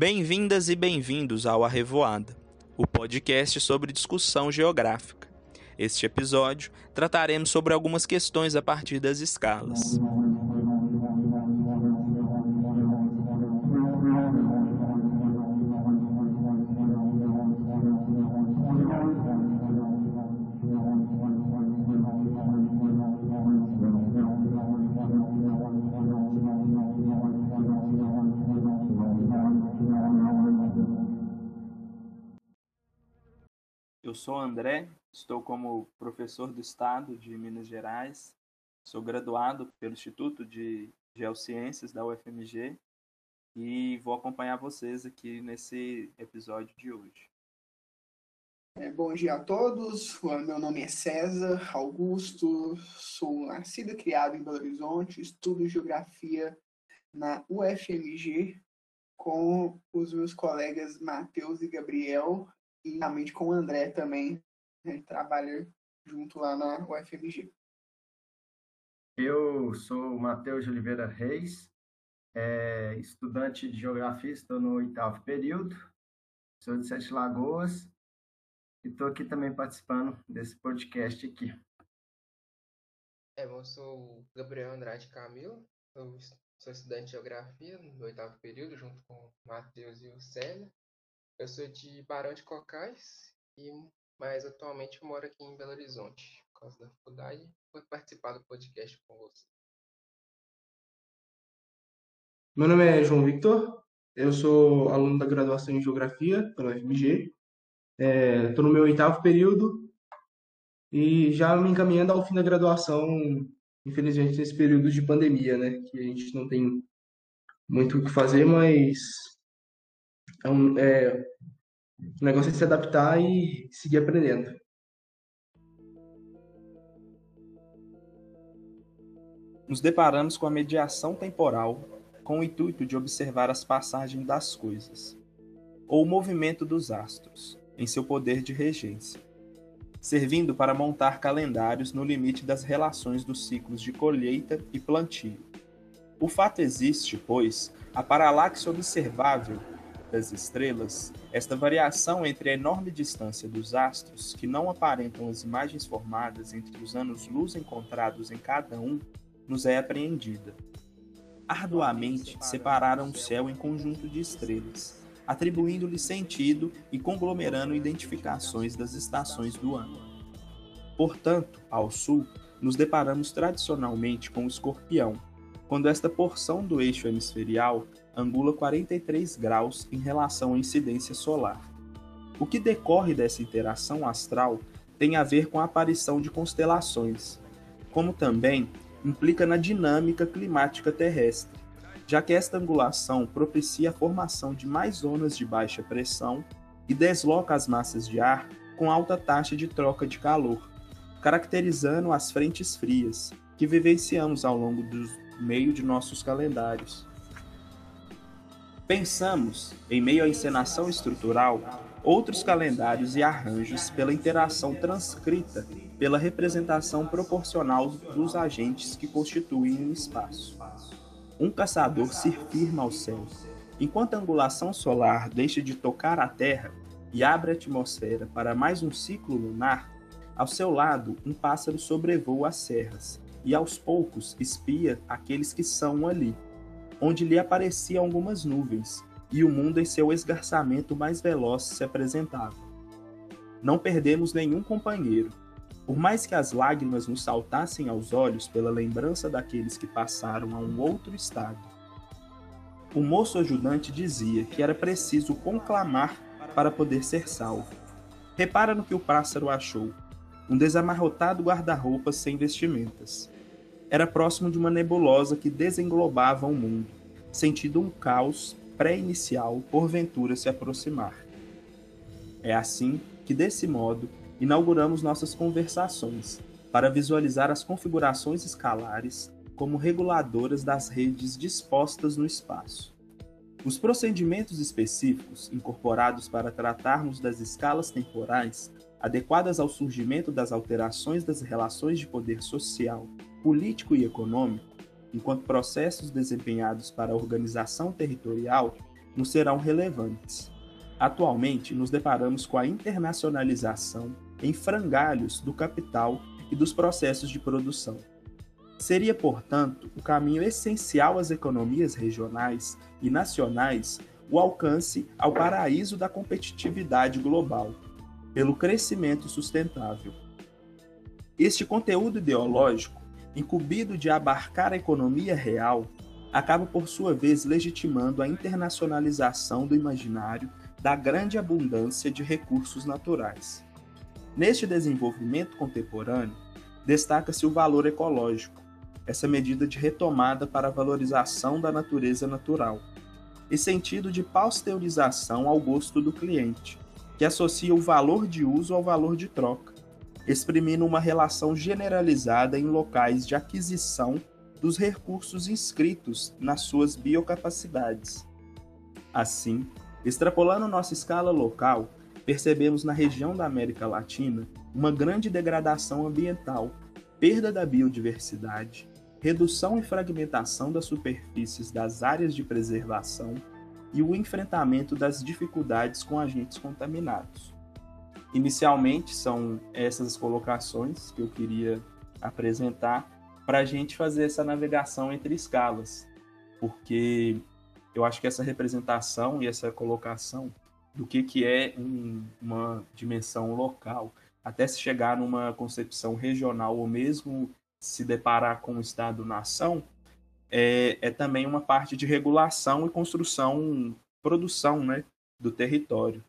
Bem-vindas e bem-vindos ao Arrevoada, o podcast sobre discussão geográfica. Este episódio trataremos sobre algumas questões a partir das escalas. Sou André, estou como professor do Estado de Minas Gerais, sou graduado pelo Instituto de Geociências da UFMG e vou acompanhar vocês aqui nesse episódio de hoje. É, bom dia a todos, meu nome é César Augusto, sou nascido e criado em Belo Horizonte, estudo Geografia na UFMG com os meus colegas Matheus e Gabriel e realmente com o André também, né, trabalha junto lá na UFMG. Eu sou o Matheus de Oliveira Reis, é, estudante de Geografia, estou no oitavo período, sou de Sete Lagoas e estou aqui também participando desse podcast aqui. É, eu sou o Gabriel Andrade Camilo, sou, sou estudante de Geografia no oitavo período, junto com o Matheus e o Célio. Eu sou de Barão de Cocais, e, mas atualmente eu moro aqui em Belo Horizonte, por causa da faculdade. Vou participar do podcast com você. Meu nome é João Victor, eu sou aluno da graduação em Geografia pela UFMG. Estou é, no meu oitavo período e já me encaminhando ao fim da graduação, infelizmente nesse período de pandemia, né? Que a gente não tem muito o que fazer, mas é um, é, o negócio é se adaptar e seguir aprendendo. Nos deparamos com a mediação temporal com o intuito de observar as passagens das coisas, ou o movimento dos astros, em seu poder de regência, servindo para montar calendários no limite das relações dos ciclos de colheita e plantio. O fato existe, pois, a paralaxe observável das estrelas, esta variação entre a enorme distância dos astros, que não aparentam as imagens formadas entre os anos-luz encontrados em cada um, nos é apreendida. Arduamente separaram o céu em conjunto de estrelas, atribuindo-lhe sentido e conglomerando identificações das estações do ano. Portanto, ao sul, nos deparamos tradicionalmente com o escorpião, quando esta porção do eixo hemisferial angula 43 graus em relação à incidência solar. O que decorre dessa interação astral tem a ver com a aparição de constelações, como também implica na dinâmica climática terrestre, já que esta angulação propicia a formação de mais zonas de baixa pressão e desloca as massas de ar com alta taxa de troca de calor, caracterizando as frentes frias que vivenciamos ao longo do meio de nossos calendários. Pensamos, em meio à encenação estrutural, outros calendários e arranjos pela interação transcrita pela representação proporcional dos agentes que constituem um espaço. Um caçador se firma ao céu, enquanto a angulação solar deixa de tocar a Terra e abre a atmosfera para mais um ciclo lunar, ao seu lado um pássaro sobrevoa as serras e aos poucos espia aqueles que são ali onde lhe apareciam algumas nuvens, e o mundo em seu esgarçamento mais veloz se apresentava. Não perdemos nenhum companheiro. Por mais que as lágrimas nos saltassem aos olhos pela lembrança daqueles que passaram a um outro estado. O moço ajudante dizia que era preciso conclamar para poder ser salvo. Repara no que o pássaro achou: um desamarrotado guarda-roupas sem vestimentas era próximo de uma nebulosa que desenglobava o mundo, sentindo um caos pré-inicial porventura se aproximar. É assim que, desse modo, inauguramos nossas conversações para visualizar as configurações escalares como reguladoras das redes dispostas no espaço. Os procedimentos específicos incorporados para tratarmos das escalas temporais adequadas ao surgimento das alterações das relações de poder social político e econômico, enquanto processos desempenhados para a organização territorial, nos serão relevantes. Atualmente, nos deparamos com a internacionalização em frangalhos do capital e dos processos de produção. Seria, portanto, o caminho essencial às economias regionais e nacionais o alcance ao paraíso da competitividade global, pelo crescimento sustentável. Este conteúdo ideológico, incumbido de abarcar a economia real, acaba por sua vez legitimando a internacionalização do imaginário da grande abundância de recursos naturais. Neste desenvolvimento contemporâneo, destaca-se o valor ecológico, essa medida de retomada para a valorização da natureza natural, e sentido de pasteurização ao gosto do cliente, que associa o valor de uso ao valor de troca, exprimindo uma relação generalizada em locais de aquisição dos recursos inscritos nas suas biocapacidades. Assim, extrapolando nossa escala local, percebemos na região da América Latina uma grande degradação ambiental, perda da biodiversidade, redução e fragmentação das superfícies das áreas de preservação e o enfrentamento das dificuldades com agentes contaminados. Inicialmente, são essas colocações que eu queria apresentar para a gente fazer essa navegação entre escalas, porque eu acho que essa representação e essa colocação do que, que é um, uma dimensão local, até se chegar numa concepção regional ou mesmo se deparar com o Estado-nação, é, é também uma parte de regulação e construção, produção né, do território.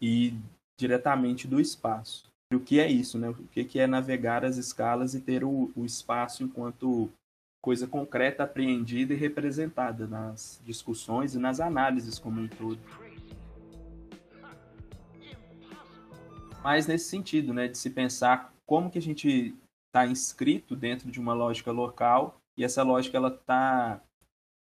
E diretamente do espaço. E o que é isso? Né? O que é navegar as escalas e ter o, o espaço enquanto coisa concreta, apreendida e representada nas discussões e nas análises como um todo. Mas nesse sentido, né, de se pensar como que a gente está inscrito dentro de uma lógica local e essa lógica ela está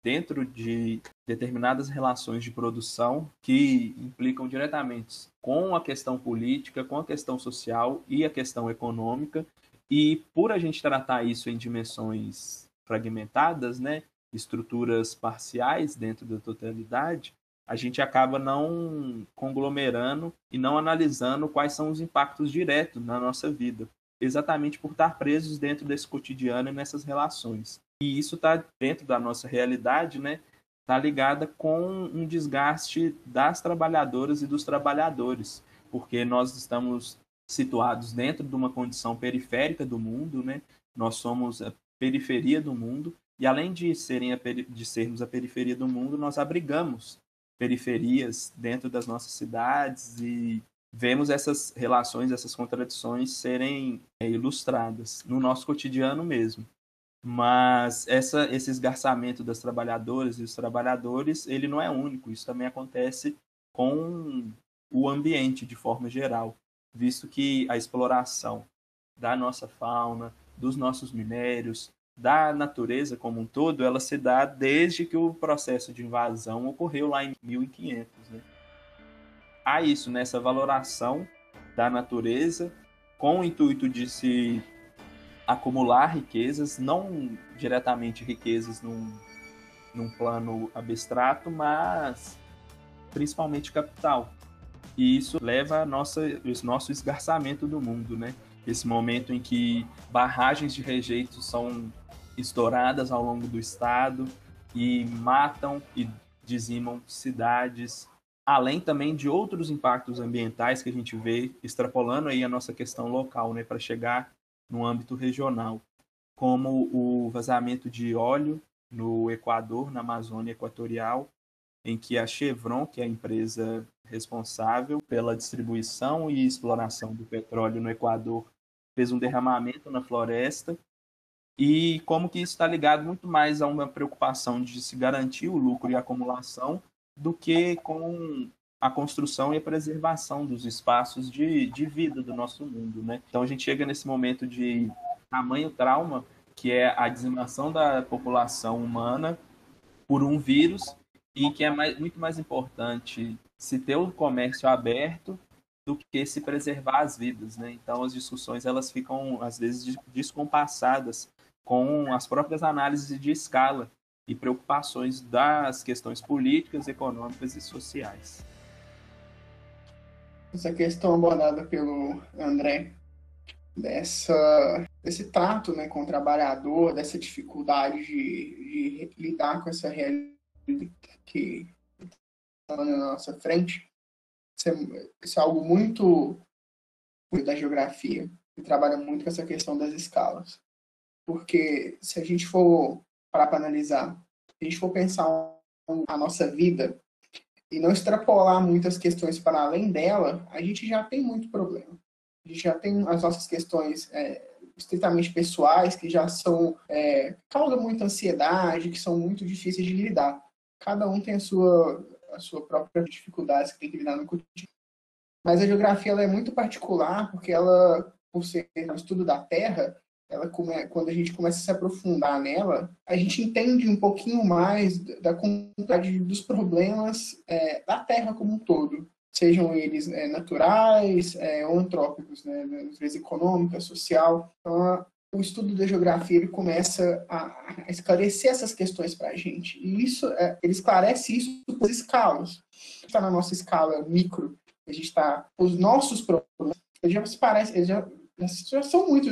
dentro de determinadas relações de produção que implicam diretamente com a questão política, com a questão social e a questão econômica. E por a gente tratar isso em dimensões fragmentadas, né, estruturas parciais dentro da totalidade, a gente acaba não conglomerando e não analisando quais são os impactos diretos na nossa vida exatamente por estar presos dentro desse cotidiano e nessas relações. E isso está dentro da nossa realidade, né? Está ligada com um desgaste das trabalhadoras e dos trabalhadores, porque nós estamos situados dentro de uma condição periférica do mundo, né? Nós somos a periferia do mundo e além de serem de sermos a periferia do mundo, nós abrigamos periferias dentro das nossas cidades e vemos essas relações, essas contradições serem é, ilustradas no nosso cotidiano mesmo. Mas essa, esse esgarçamento das trabalhadoras e dos trabalhadores, ele não é único. Isso também acontece com o ambiente de forma geral, visto que a exploração da nossa fauna, dos nossos minérios, da natureza como um todo, ela se dá desde que o processo de invasão ocorreu lá em 1500. Né? há isso nessa valoração da natureza com o intuito de se acumular riquezas, não diretamente riquezas num, num plano abstrato, mas principalmente capital. E isso leva a nossa, o nosso esgarçamento do mundo, né? Esse momento em que barragens de rejeito são estouradas ao longo do estado e matam e dizimam cidades, além também de outros impactos ambientais que a gente vê extrapolando aí a nossa questão local, né, para chegar no âmbito regional, como o vazamento de óleo no Equador, na Amazônia Equatorial, em que a Chevron, que é a empresa responsável pela distribuição e exploração do petróleo no Equador, fez um derramamento na floresta. E como que isso está ligado muito mais a uma preocupação de se garantir o lucro e a acumulação do que com a construção e a preservação dos espaços de, de vida do nosso mundo, né? Então a gente chega nesse momento de tamanho trauma, que é a dizimação da população humana por um vírus e que é mais, muito mais importante se ter o comércio aberto do que se preservar as vidas, né? Então as discussões elas ficam às vezes descompassadas com as próprias análises de escala e preocupações das questões políticas, econômicas e sociais. Essa questão abordada pelo André, dessa, desse trato né, com o trabalhador, dessa dificuldade de, de lidar com essa realidade que está na nossa frente, isso é, isso é algo muito da geografia, que trabalha muito com essa questão das escalas. Porque se a gente for para analisar, se a gente for pensar a nossa vida e não extrapolar muitas questões para além dela, a gente já tem muito problema. A gente já tem as nossas questões é, estritamente pessoais que já são é, causam muita ansiedade, que são muito difíceis de lidar. Cada um tem a sua a sua própria dificuldade que tem que lidar no cotidiano. Mas a geografia ela é muito particular porque ela, por ser um estudo da Terra, ela come, quando a gente começa a se aprofundar nela, a gente entende um pouquinho mais da complexidade dos problemas é, da Terra como um todo, sejam eles é, naturais é, ou antrópicos, né, natureza econômica, social. Então, o estudo da geografia ele começa a, esclarecer essas questões para a gente. E isso, é, ele esclarece isso por escalas. Está na nossa escala micro, a gente está os nossos problemas, eles já se parece, já são muito,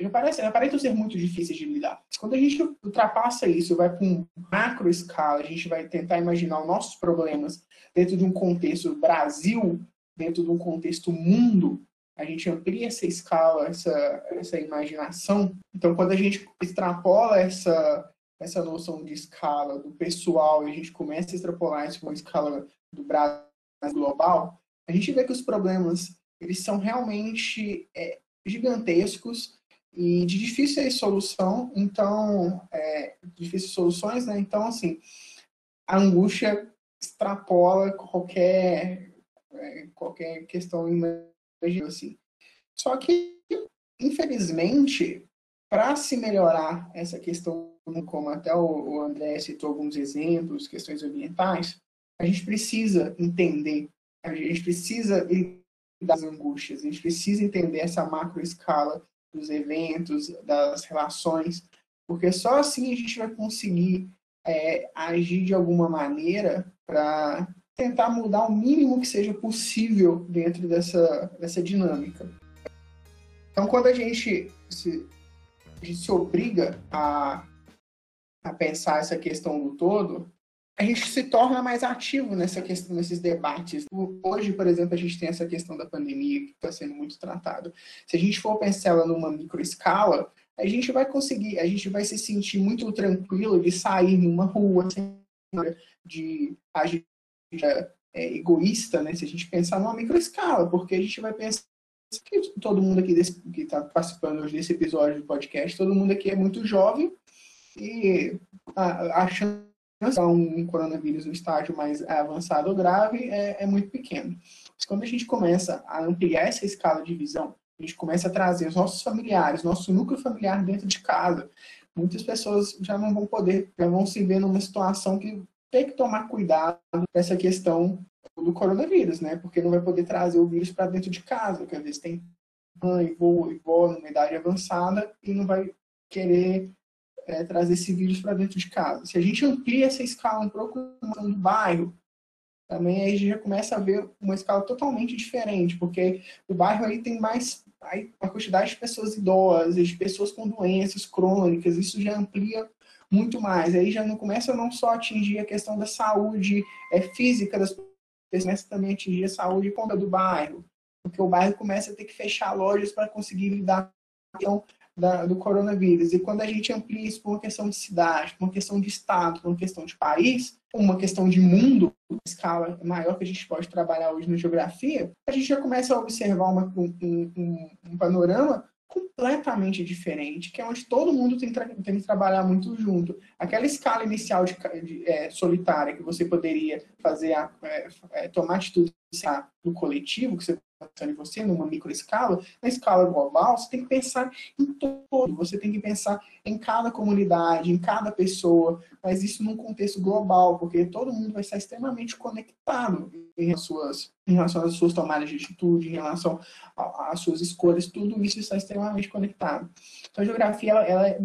já parece, já parecem ser muito difíceis de lidar. Quando a gente ultrapassa isso, vai para um macro escala, a gente vai tentar imaginar os nossos problemas dentro de um contexto Brasil, dentro de um contexto mundo, a gente amplia essa escala, essa, essa imaginação. Então, quando a gente extrapola essa, essa noção de escala do pessoal e a gente começa a extrapolar isso para uma escala do Brasil global, a gente vê que os problemas eles são realmente é, gigantescos e de difícil solução. Então, é, difíceis soluções, né? Então, assim, a angústia extrapola qualquer é, qualquer questão assim. Só que, infelizmente, para se melhorar essa questão, como até o André citou alguns exemplos, questões ambientais, a gente precisa entender, a gente precisa das angústias, a gente precisa entender essa macro escala dos eventos, das relações, porque só assim a gente vai conseguir é, agir de alguma maneira para tentar mudar o mínimo que seja possível dentro dessa, dessa dinâmica. Então, quando a gente se, a gente se obriga a, a pensar essa questão do todo, a gente se torna mais ativo nessa questão, nesses debates. Hoje, por exemplo, a gente tem essa questão da pandemia que está sendo muito tratado. Se a gente for pensar ela numa microescala, a gente vai conseguir, a gente vai se sentir muito tranquilo de sair numa rua, de agir é, egoísta, né? Se a gente pensar numa microescala, porque a gente vai pensar que todo mundo aqui desse, que está participando hoje desse episódio do podcast, todo mundo aqui é muito jovem e a, a de um coronavírus no estágio mais avançado ou grave é, é muito pequeno. Mas quando a gente começa a ampliar essa escala de visão, a gente começa a trazer os nossos familiares, nosso núcleo familiar dentro de casa, muitas pessoas já não vão poder, já vão se ver numa situação que tem que tomar cuidado nessa questão do coronavírus, né? Porque não vai poder trazer o vírus para dentro de casa, porque às vezes tem mãe, vô e vó numa idade avançada e não vai querer é, trazer esse vírus para dentro de casa. Se a gente amplia essa escala um pouco no bairro, também aí já começa a ver uma escala totalmente diferente, porque o bairro aí tem mais aí, uma quantidade de pessoas idosas, de pessoas com doenças crônicas, isso já amplia muito mais. Aí já não começa não só a atingir a questão da saúde é, física das pessoas, começa também a atingir a saúde conta do bairro, porque o bairro começa a ter que fechar lojas para conseguir lidar com da, do coronavírus. E quando a gente amplia isso para uma questão de cidade, para uma questão de estado, para uma questão de país, uma questão de mundo, escala maior que a gente pode trabalhar hoje na geografia, a gente já começa a observar uma, um, um, um panorama completamente diferente, que é onde todo mundo tem, tem que trabalhar muito junto. Aquela escala inicial de, de é, solitária que você poderia fazer, a, é, é, tomar atitude no coletivo, que você em você numa microescala, na escala global, você tem que pensar em todo, você tem que pensar em cada comunidade, em cada pessoa, mas isso num contexto global, porque todo mundo vai estar extremamente conectado em, suas, em relação às suas tomadas de atitude, em relação às suas escolhas, tudo isso está extremamente conectado. Então, a geografia ela, ela é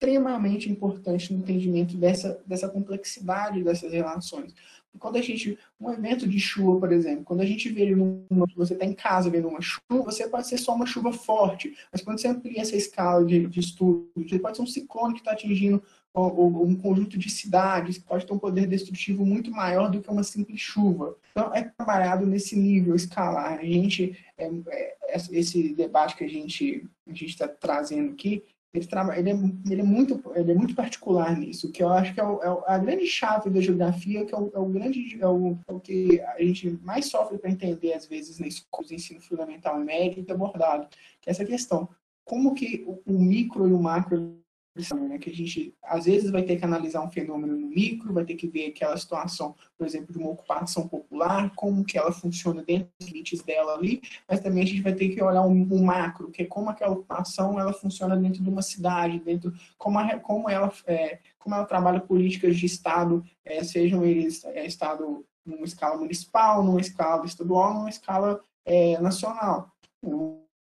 extremamente importante no entendimento dessa, dessa complexidade dessas relações. Quando a gente, um evento de chuva, por exemplo, quando a gente vê uma, você está em casa vendo uma chuva, você pode ser só uma chuva forte, mas quando você amplia essa escala de, de estudo, você pode ser um ciclone que está atingindo um conjunto de cidades pode ter um poder destrutivo muito maior do que uma simples chuva. Então, é trabalhado nesse nível escalar. A gente, é, é, esse debate que a gente a está trazendo aqui, ele, ele, é, ele, é, muito, ele é muito particular nisso, que eu acho que é, o, é a grande chave da geografia, que é o, é o grande, é o, é o, que a gente mais sofre para entender, às vezes, de ensino fundamental e médio, é abordado, que é essa questão. Como que o, o micro e o macro né, que a gente às vezes vai ter que analisar um fenômeno no micro, vai ter que ver aquela situação, por exemplo, de uma ocupação popular, como que ela funciona dentro dos limites dela ali, mas também a gente vai ter que olhar um, um macro, que é como aquela ocupação ela funciona dentro de uma cidade, dentro como, a, como ela é, como ela trabalha políticas de estado, é, sejam eles é, estado numa escala municipal, numa escala estadual, numa escala é, nacional.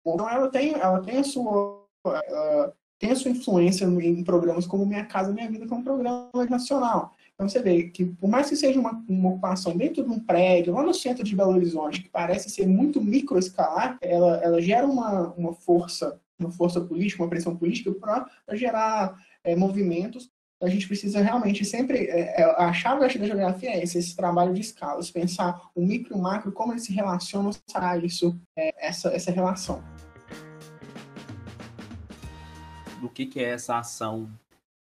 Então ela tem ela tem a sua ela, tem a sua influência em programas como Minha Casa Minha Vida, que é um programa nacional. Então você vê que, por mais que seja uma, uma ocupação dentro de um prédio, lá no centro de Belo Horizonte, que parece ser muito microescalar, ela, ela gera uma, uma força, uma força política, uma pressão política para gerar é, movimentos. A gente precisa realmente sempre. É, é a chave da geografia é esse, esse trabalho de escalas, pensar o micro e o macro, como eles se relacionam, isso, é, essa, essa relação do que, que é essa ação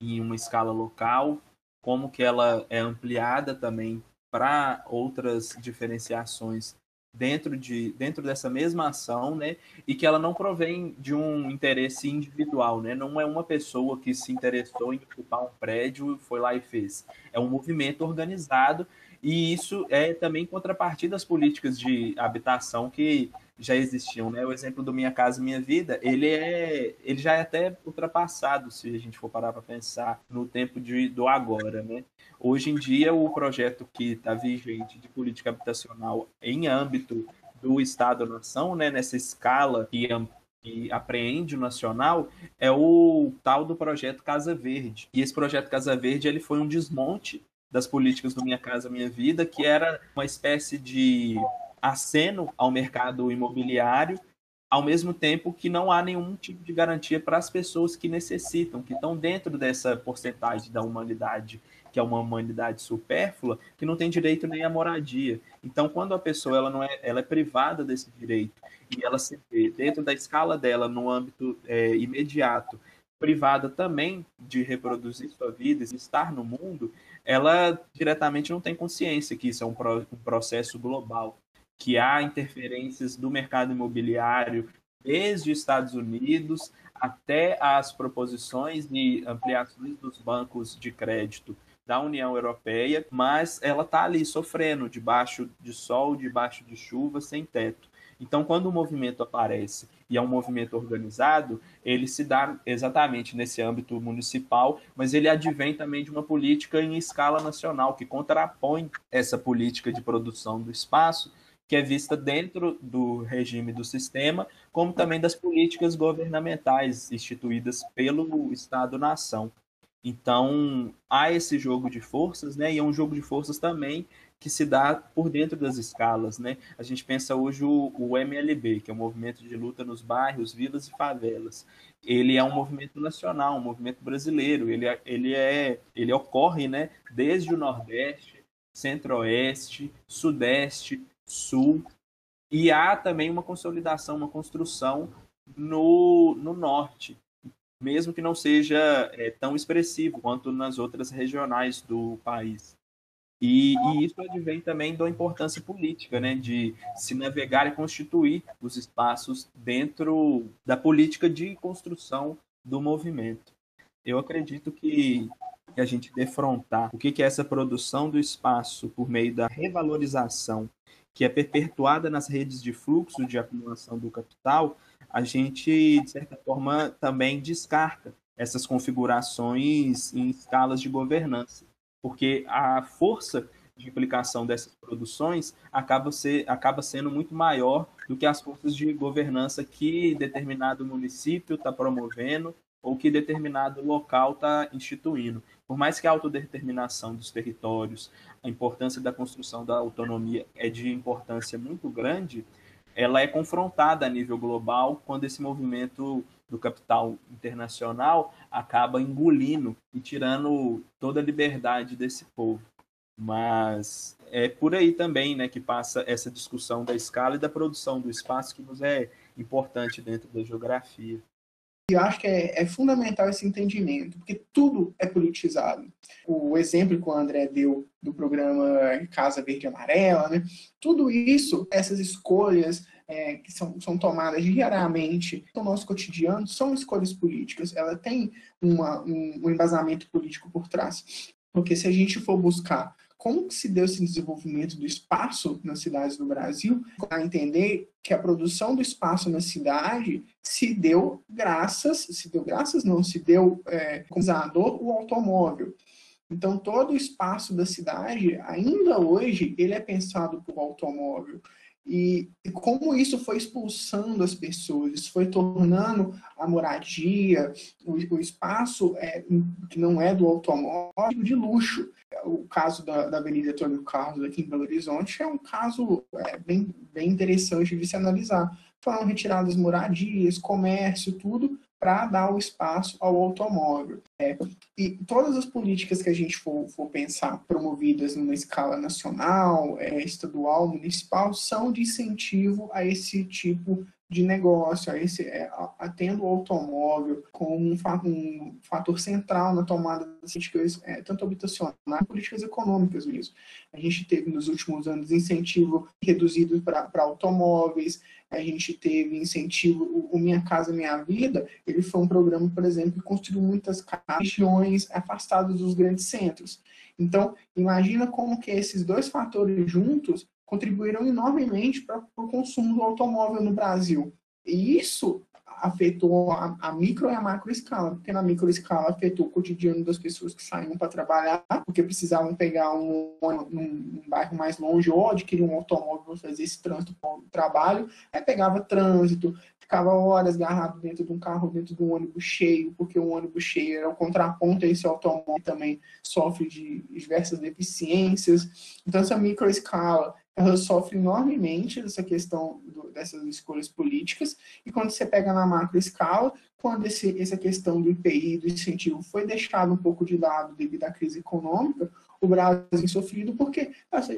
em uma escala local, como que ela é ampliada também para outras diferenciações dentro, de, dentro dessa mesma ação, né? E que ela não provém de um interesse individual, né? Não é uma pessoa que se interessou em ocupar um prédio e foi lá e fez. É um movimento organizado e isso é também contrapartida das políticas de habitação que já existiam, né? O exemplo do Minha Casa Minha Vida, ele é, ele já é até ultrapassado se a gente for parar para pensar no tempo de, do agora, né? Hoje em dia o projeto que está vigente de política habitacional em âmbito do Estado-nação, né? Nessa escala que que apreende o nacional é o tal do projeto Casa Verde. E esse projeto Casa Verde ele foi um desmonte das políticas do Minha Casa Minha Vida, que era uma espécie de aceno ao mercado imobiliário, ao mesmo tempo que não há nenhum tipo de garantia para as pessoas que necessitam, que estão dentro dessa porcentagem da humanidade, que é uma humanidade supérflua, que não tem direito nem à moradia. Então, quando a pessoa ela não é, ela é privada desse direito e ela se vê dentro da escala dela, no âmbito é, imediato, privada também de reproduzir sua vida, de estar no mundo, ela diretamente não tem consciência que isso é um, pro, um processo global que há interferências do mercado imobiliário desde os Estados Unidos até as proposições de ampliações dos bancos de crédito da União Europeia, mas ela está ali sofrendo debaixo de sol, debaixo de chuva, sem teto. Então, quando o movimento aparece e é um movimento organizado, ele se dá exatamente nesse âmbito municipal, mas ele advém também de uma política em escala nacional que contrapõe essa política de produção do espaço que é vista dentro do regime do sistema, como também das políticas governamentais instituídas pelo Estado-nação. Então, há esse jogo de forças, né? E é um jogo de forças também que se dá por dentro das escalas, né? A gente pensa hoje o, o MLB, que é o Movimento de Luta nos Bairros, Vilas e Favelas. Ele é um movimento nacional, um movimento brasileiro. Ele, é, ele, é, ele ocorre, né? Desde o Nordeste, Centro-Oeste, Sudeste, Sul. E há também uma consolidação, uma construção no, no Norte, mesmo que não seja é, tão expressivo quanto nas outras regionais do país. E, e, isso advém também da importância política, né, de se navegar e constituir os espaços dentro da política de construção do movimento. Eu acredito que, que a gente defrontar o que, que é essa produção do espaço por meio da revalorização que é perpetuada nas redes de fluxo de acumulação do capital, a gente, de certa forma, também descarta essas configurações em escalas de governança, porque a força de implicação dessas produções acaba, ser, acaba sendo muito maior do que as forças de governança que determinado município está promovendo ou que determinado local está instituindo. Por mais que a autodeterminação dos territórios, a importância da construção da autonomia é de importância muito grande, ela é confrontada a nível global quando esse movimento do capital internacional acaba engolindo e tirando toda a liberdade desse povo. Mas é por aí também né, que passa essa discussão da escala e da produção do espaço que nos é importante dentro da geografia. Eu acho que é, é, fundamental esse entendimento, porque tudo é politizado. O exemplo que o André deu do programa Casa Verde e Amarela, né? tudo isso, essas escolhas é, que são, são tomadas diariamente no nosso cotidiano, são escolhas políticas. Ela tem uma, um, um embasamento político por trás. Porque se a gente for buscar como se deu esse desenvolvimento do espaço nas cidades do Brasil, a entender que a produção do espaço na cidade se deu graças, se deu graças não, se deu é, usador o automóvel. Então todo o espaço da cidade, ainda hoje, ele é pensado por automóvel. E, e, como isso foi expulsando as pessoas, isso foi tornando a moradia, o, o espaço é, que não é do automóvel, de luxo. O caso da, da Avenida Antônio Carlos aqui em Belo Horizonte é um caso é, bem, bem interessante de se analisar. Foram retiradas moradias, comércio, tudo, para dar o espaço ao automóvel. É, e todas as políticas que a gente for, for pensar promovidas numa escala nacional, é, estadual, municipal, são de incentivo a esse tipo de negócio, a esse, é, a, tendo o automóvel como um, um, fator central na tomada das políticas, é, tanto habitacionais, políticas econômicas mesmo. A gente teve nos últimos anos incentivo reduzido para automóveis, a gente teve incentivo, o, Minha Casa Minha Vida, ele foi um programa, por exemplo, que construiu muitas regiões afastadas dos grandes centros. Então, imagina como que esses dois fatores juntos contribuíram enormemente para o consumo do automóvel no Brasil. E isso afetou a, a, micro e a macro escala, porque na micro escala afetou o cotidiano das pessoas que saíam para trabalhar, porque precisavam pegar um, bairro mais longe ou adquirir um automóvel para fazer esse trânsito para o trabalho, aí pegava trânsito, ficava horas agarrado dentro de um carro, dentro de um ônibus cheio, porque o ônibus cheio era o contraponto a esse automóvel também sofre de diversas deficiências. Então, essa micro escala ela sofre enormemente dessa questão do, dessas escolhas políticas, e quando você pega na macro escala, quando esse, essa questão do IPI, do incentivo, foi deixado um pouco de lado devido à crise econômica, o Brasil tem sofrido porque,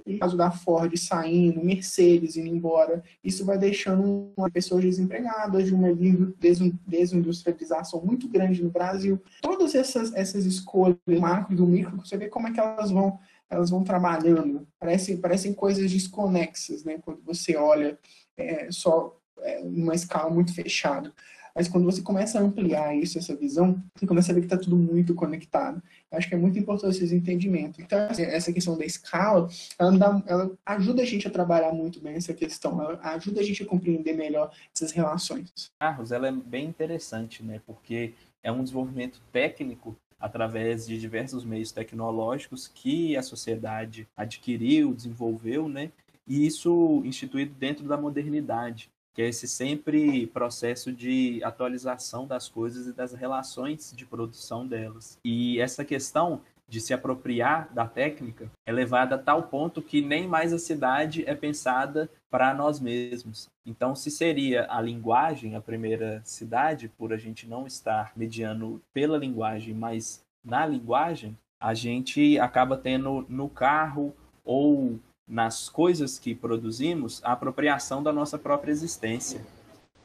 no caso da Ford saindo, Mercedes indo embora, isso vai deixando uma pessoas desempregadas, de uma desindustrialização muito grande no Brasil. Todas essas, essas escolhas, macro e do micro, você vê como é que elas vão elas vão trabalhando. Parecem, parecem coisas desconexas, né? Quando você olha é, só é, numa escala muito fechada. Mas quando você começa a ampliar isso, essa visão, você começa a ver que está tudo muito conectado. Eu acho que é muito importante esse entendimento. Então, assim, essa questão da escala, ela, dá, ela, ajuda a gente a trabalhar muito bem essa questão, ela ajuda a gente a compreender melhor essas relações. Carlos, ela é bem interessante, né? Porque é um desenvolvimento técnico através de diversos meios tecnológicos que a sociedade adquiriu, desenvolveu, né? E isso instituído dentro da modernidade, que é esse sempre processo de atualização das coisas e das relações de produção delas. E essa questão de se apropriar da técnica é levada a tal ponto que nem mais a cidade é pensada para nós mesmos. Então, se seria a linguagem a primeira cidade, por a gente não estar mediando pela linguagem, mas na linguagem, a gente acaba tendo no carro ou nas coisas que produzimos a apropriação da nossa própria existência.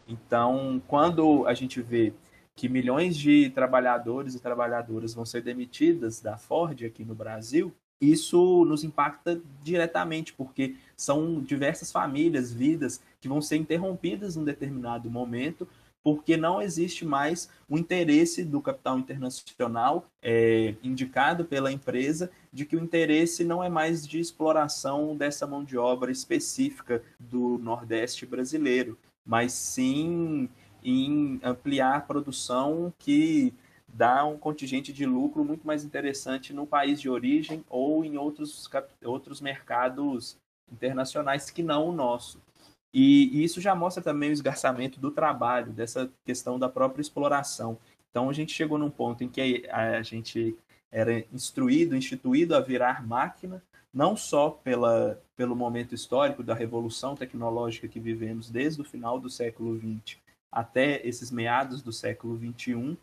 Então, quando a gente vê que milhões de trabalhadores e trabalhadoras vão ser demitidas da Ford aqui no Brasil, isso nos impacta diretamente, porque são diversas famílias, vidas que vão ser interrompidas em determinado momento, porque não existe mais o interesse do capital internacional é, indicado pela empresa de que o interesse não é mais de exploração dessa mão de obra específica do Nordeste brasileiro, mas sim em ampliar a produção que dá um contingente de lucro muito mais interessante no país de origem ou em outros, outros mercados internacionais que não o nosso. E, e isso já mostra também o esgarçamento do trabalho, dessa questão da própria exploração. Então a gente chegou num ponto em que a gente era instruído, instituído a virar máquina, não só pela, pelo momento histórico da revolução tecnológica que vivemos desde o final do século XX até esses meados do século XXI,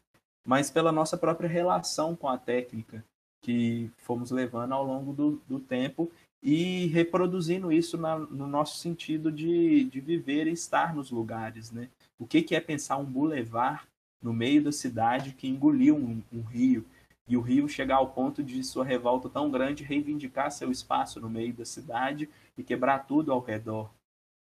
mas pela nossa própria relação com a técnica que fomos levando ao longo do, do tempo e reproduzindo isso na, no nosso sentido de, de viver e estar nos lugares. Né? O que, que é pensar um bulevar no meio da cidade que engoliu um, um rio, e o rio chegar ao ponto de sua revolta tão grande reivindicar seu espaço no meio da cidade e quebrar tudo ao redor.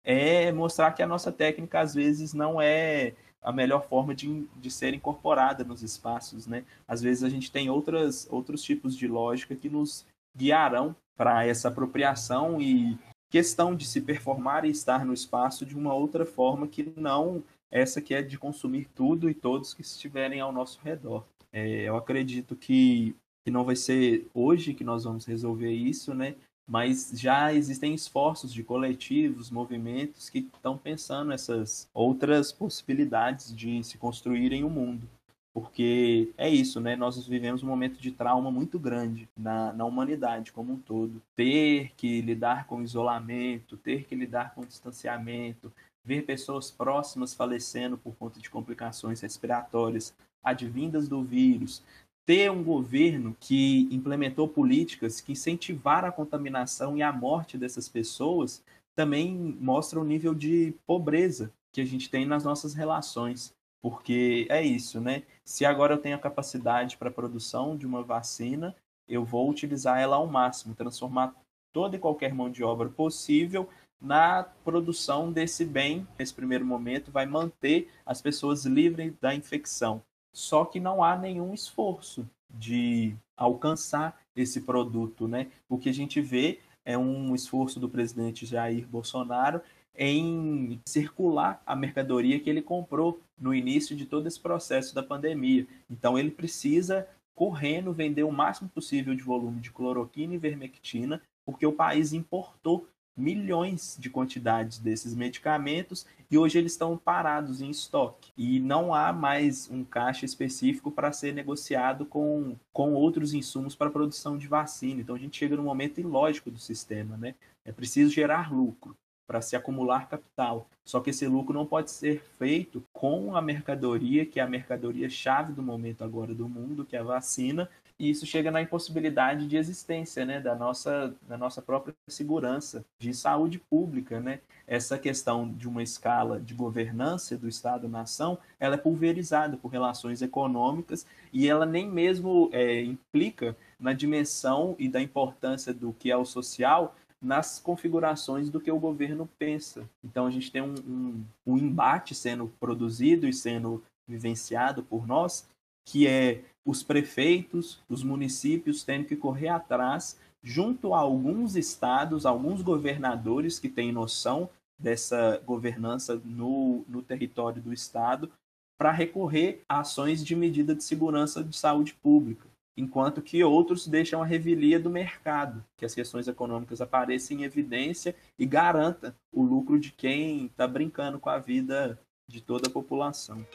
É mostrar que a nossa técnica às vezes não é a melhor forma de, de ser incorporada nos espaços, né? Às vezes a gente tem outras, outros tipos de lógica que nos guiarão para essa apropriação e questão de se performar e estar no espaço de uma outra forma que não essa que é de consumir tudo e todos que estiverem ao nosso redor. É, eu acredito que, que não vai ser hoje que nós vamos resolver isso, né? Mas já existem esforços de coletivos, movimentos que estão pensando essas outras possibilidades de se construírem o um mundo. Porque é isso, né? Nós vivemos um momento de trauma muito grande na, na humanidade como um todo. Ter que lidar com isolamento, ter que lidar com distanciamento, ver pessoas próximas falecendo por conta de complicações respiratórias advindas do vírus, ter um governo que implementou políticas que incentivaram a contaminação e a morte dessas pessoas também mostra o nível de pobreza que a gente tem nas nossas relações. Porque é isso, né? Se agora eu tenho a capacidade para a produção de uma vacina, eu vou utilizar ela ao máximo, transformar toda e qualquer mão de obra possível na produção desse bem, nesse primeiro momento, vai manter as pessoas livres da infecção. Só que não há nenhum esforço de alcançar esse produto, né? O que a gente vê é um esforço do presidente Jair Bolsonaro em circular a mercadoria que ele comprou no início de todo esse processo da pandemia. Então ele precisa correndo vender o máximo possível de volume de cloroquina e vermectina, porque o país importou milhões de quantidades desses medicamentos e hoje eles estão parados em estoque e não há mais um caixa específico para ser negociado com, com outros insumos para produção de vacina. Então a gente chega num momento ilógico do sistema, né? É preciso gerar lucro para se acumular capital. Só que esse lucro não pode ser feito com a mercadoria, que é a mercadoria chave do momento agora do mundo, que é a vacina, e isso chega na impossibilidade de existência, né, da nossa, da nossa própria segurança, de saúde pública, né? Essa questão de uma escala de governança do Estado-nação, ela é pulverizada por relações econômicas e ela nem mesmo é, implica na dimensão e da importância do que é o social nas configurações do que o governo pensa. Então a gente tem um, um, um embate sendo produzido e sendo vivenciado por nós, que é os prefeitos, os municípios tendo que correr atrás, junto a alguns estados, alguns governadores que têm noção dessa governança no, no território do estado, para recorrer a ações de medida de segurança de saúde pública, enquanto que outros deixam a revelia do mercado, que as questões econômicas apareçam em evidência e garanta o lucro de quem está brincando com a vida de toda a população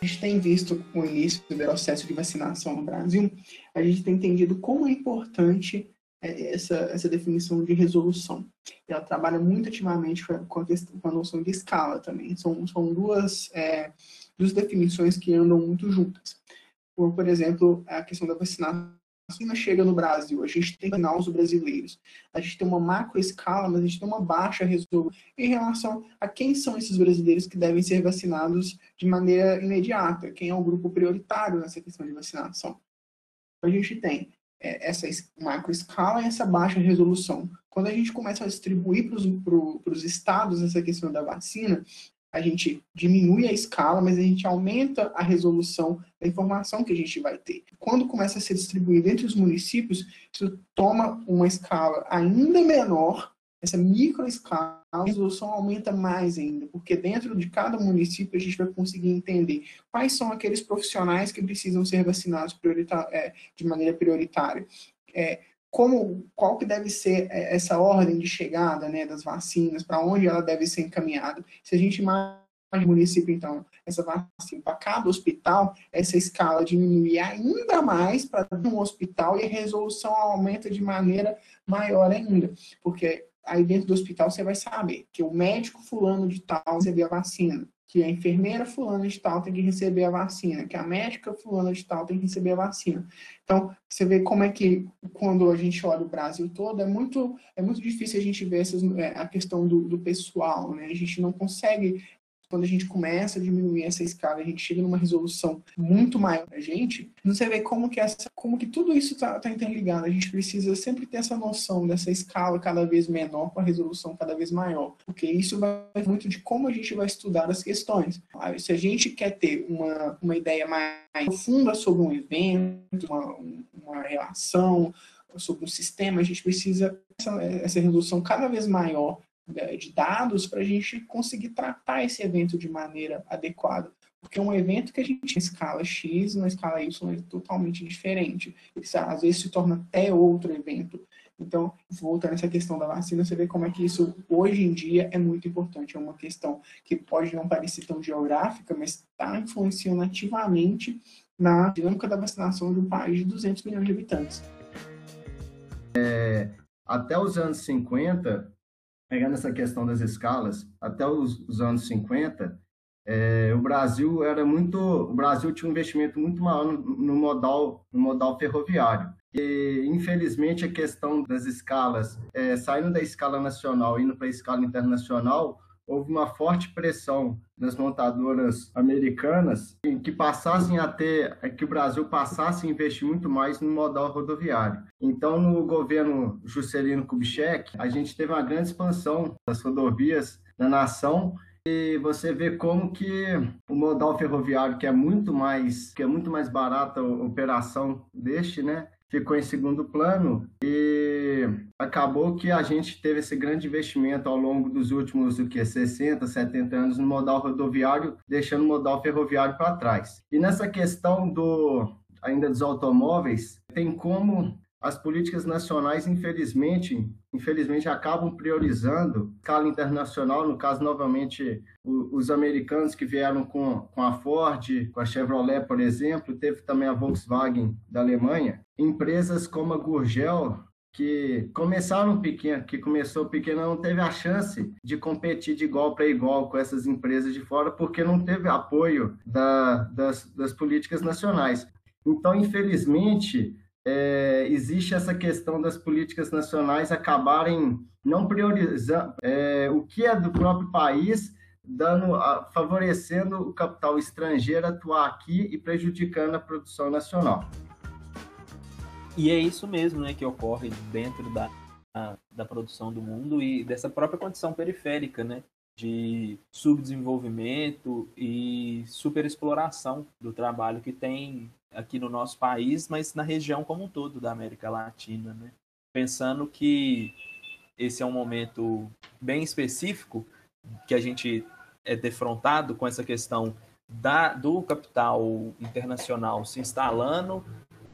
a gente tem visto com o início do processo de vacinação no Brasil, a gente tem entendido como é importante é, essa, essa definição de resolução. Ela trabalha muito ativamente com a, com a noção de escala também. São, são duas, é, duas definições que andam muito juntas. Por, por exemplo, a questão da vacinação vacina chega no Brasil, a gente tem os brasileiros, a gente tem uma macro escala, mas a gente tem uma baixa resolução em relação a quem são esses brasileiros que devem ser vacinados de maneira imediata, quem é o grupo prioritário nessa questão de vacinação. A gente tem é, essa macro escala e essa baixa resolução. Quando a gente começa a distribuir para os estados essa questão da vacina, a gente diminui a escala, mas a gente aumenta a resolução da informação que a gente vai ter. Quando começa a ser distribuído entre os municípios, isso toma uma escala ainda menor, essa micro escala, a resolução aumenta mais ainda, porque dentro de cada município a gente vai conseguir entender quais são aqueles profissionais que precisam ser vacinados é, de maneira prioritária. É, como qual que deve ser é, essa ordem de chegada né, das vacinas, para onde ela deve ser encaminhada. Se a gente imagina município, então, essa vacina para cada hospital, essa escala diminui ainda mais para um hospital e a resolução aumenta de maneira maior ainda, porque aí dentro do hospital você vai saber que o médico fulano de tal recebeu a vacina, que a enfermeira fulana de tal tem que receber a vacina, que a médica fulana de tal tem que receber a vacina. Então, você vê como é que, quando a gente olha o Brasil todo, é muito, é muito difícil a gente ver essas, é, a questão do, do pessoal, né? A gente não consegue quando a gente começa a diminuir essa escala, a gente chega numa resolução muito maior a gente, você vê como que, essa, como que tudo isso está tá interligado. A gente precisa sempre ter essa noção dessa escala cada vez menor com a resolução cada vez maior, porque isso vai muito de como a gente vai estudar as questões. Se a gente quer ter uma, uma ideia mais profunda sobre um evento, uma, uma relação, sobre um sistema, a gente precisa essa, essa resolução cada vez maior de dados para a gente conseguir tratar esse evento de maneira adequada. Porque um evento que a gente escala X na escala Y é totalmente diferente. Ele, às vezes se torna até outro evento. Então, voltando a essa questão da vacina, você vê como é que isso hoje em dia é muito importante. É uma questão que pode não parecer tão geográfica, mas está influenciando ativamente na dinâmica da vacinação de um país de 200 milhões de habitantes. É, até os anos 50, pegando essa questão das escalas, até os, os anos 50, é, o Brasil era muito, o Brasil tinha um investimento muito maior no, no, modal, no modal ferroviário. E infelizmente a questão das escalas, é, saindo da escala nacional, indo para a escala internacional, houve uma forte pressão das montadoras americanas que passassem a ter, que o Brasil passasse a investir muito mais no modal rodoviário. Então, no governo Juscelino Kubitschek, a gente teve uma grande expansão das rodovias na nação e você vê como que o modal ferroviário, que é muito mais, que é muito mais barata a operação deste, né, ficou em segundo plano e acabou que a gente teve esse grande investimento ao longo dos últimos o que 60, 70 anos no modal rodoviário, deixando o modal ferroviário para trás. E nessa questão do ainda dos automóveis, tem como as políticas nacionais, infelizmente, infelizmente acabam priorizando escala internacional, no caso, novamente, os americanos que vieram com, com a Ford, com a Chevrolet, por exemplo, teve também a Volkswagen da Alemanha, empresas como a Gurgel, que começaram pequeno, que começou pequena, não teve a chance de competir de igual para igual com essas empresas de fora, porque não teve apoio da, das, das políticas nacionais. Então, infelizmente, é, existe essa questão das políticas nacionais acabarem não priorizando é, o que é do próprio país, dando, favorecendo o capital estrangeiro atuar aqui e prejudicando a produção nacional. E é isso mesmo né, que ocorre dentro da, da produção do mundo e dessa própria condição periférica, né? De subdesenvolvimento e superexploração do trabalho que tem aqui no nosso país, mas na região como um todo da América Latina, né? Pensando que esse é um momento bem específico que a gente é defrontado com essa questão da, do capital internacional se instalando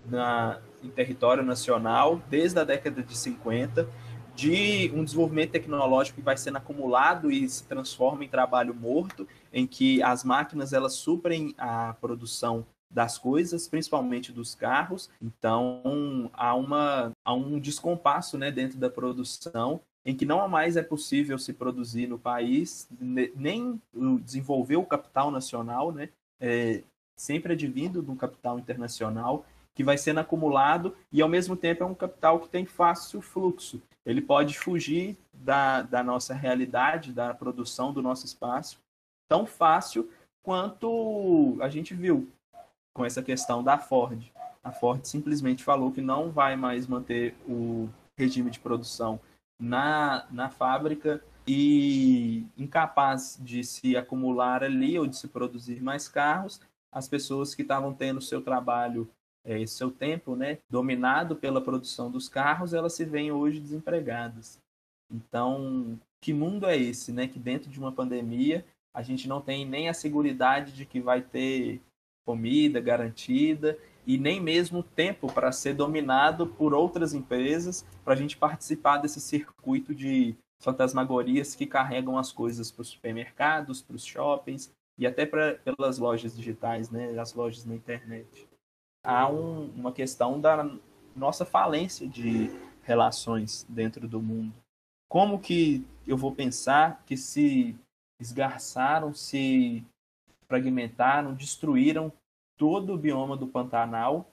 na, em território nacional desde a década de 50, de um desenvolvimento tecnológico que vai sendo acumulado e se transforma em trabalho morto, em que as máquinas elas suprem a produção das coisas, principalmente dos carros. Então há, uma, há um descompasso né, dentro da produção em que não mais é possível se produzir no país, nem desenvolver o capital nacional, né, é, sempre advindo de um capital internacional que vai sendo acumulado e ao mesmo tempo é um capital que tem fácil fluxo. Ele pode fugir da, da nossa realidade, da produção do nosso espaço, tão fácil quanto a gente viu com essa questão da Ford. A Ford simplesmente falou que não vai mais manter o regime de produção na, na fábrica e incapaz de se acumular ali ou de se produzir mais carros, as pessoas que estavam tendo seu trabalho, é, seu tempo, né, dominado pela produção dos carros, elas se veem hoje desempregadas. Então, que mundo é esse, né, que dentro de uma pandemia a gente não tem nem a segurança de que vai ter comida garantida e nem mesmo tempo para ser dominado por outras empresas para a gente participar desse circuito de fantasmagorias que carregam as coisas para os supermercados, para os shoppings e até pra, pelas lojas digitais, né, as lojas na internet. Há um, uma questão da nossa falência de relações dentro do mundo. Como que eu vou pensar que se esgarçaram, se fragmentaram, destruíram todo o bioma do Pantanal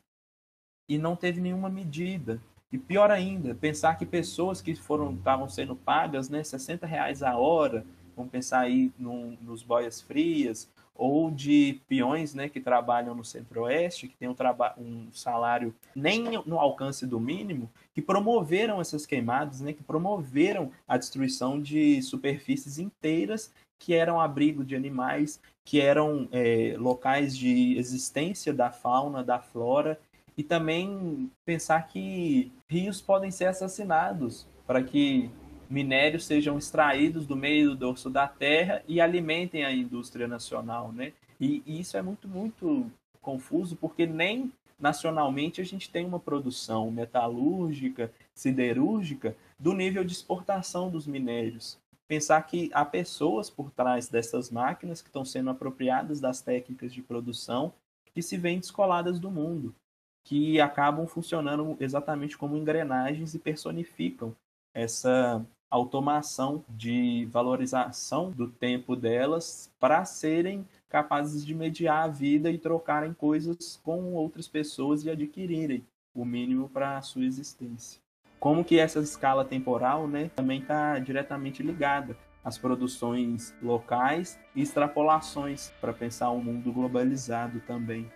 e não teve nenhuma medida. E pior ainda, pensar que pessoas que foram estavam sendo pagas, né, 60 reais a hora, vamos pensar aí num, nos boias frias, ou de peões né, que trabalham no centro-oeste, que tem um, um salário nem no alcance do mínimo, que promoveram essas queimadas, né, que promoveram a destruição de superfícies inteiras que eram abrigo de animais, que eram é, locais de existência da fauna, da flora, e também pensar que rios podem ser assassinados para que minérios sejam extraídos do meio do dorso da terra e alimentem a indústria nacional, né? E, e isso é muito, muito confuso, porque nem nacionalmente a gente tem uma produção metalúrgica, siderúrgica, do nível de exportação dos minérios. Pensar que há pessoas por trás dessas máquinas que estão sendo apropriadas das técnicas de produção que se veem descoladas do mundo, que acabam funcionando exatamente como engrenagens e personificam essa automação de valorização do tempo delas para serem capazes de mediar a vida e trocarem coisas com outras pessoas e adquirirem o mínimo para a sua existência. Como que essa escala temporal né, também está diretamente ligada às produções locais e extrapolações para pensar um mundo globalizado também.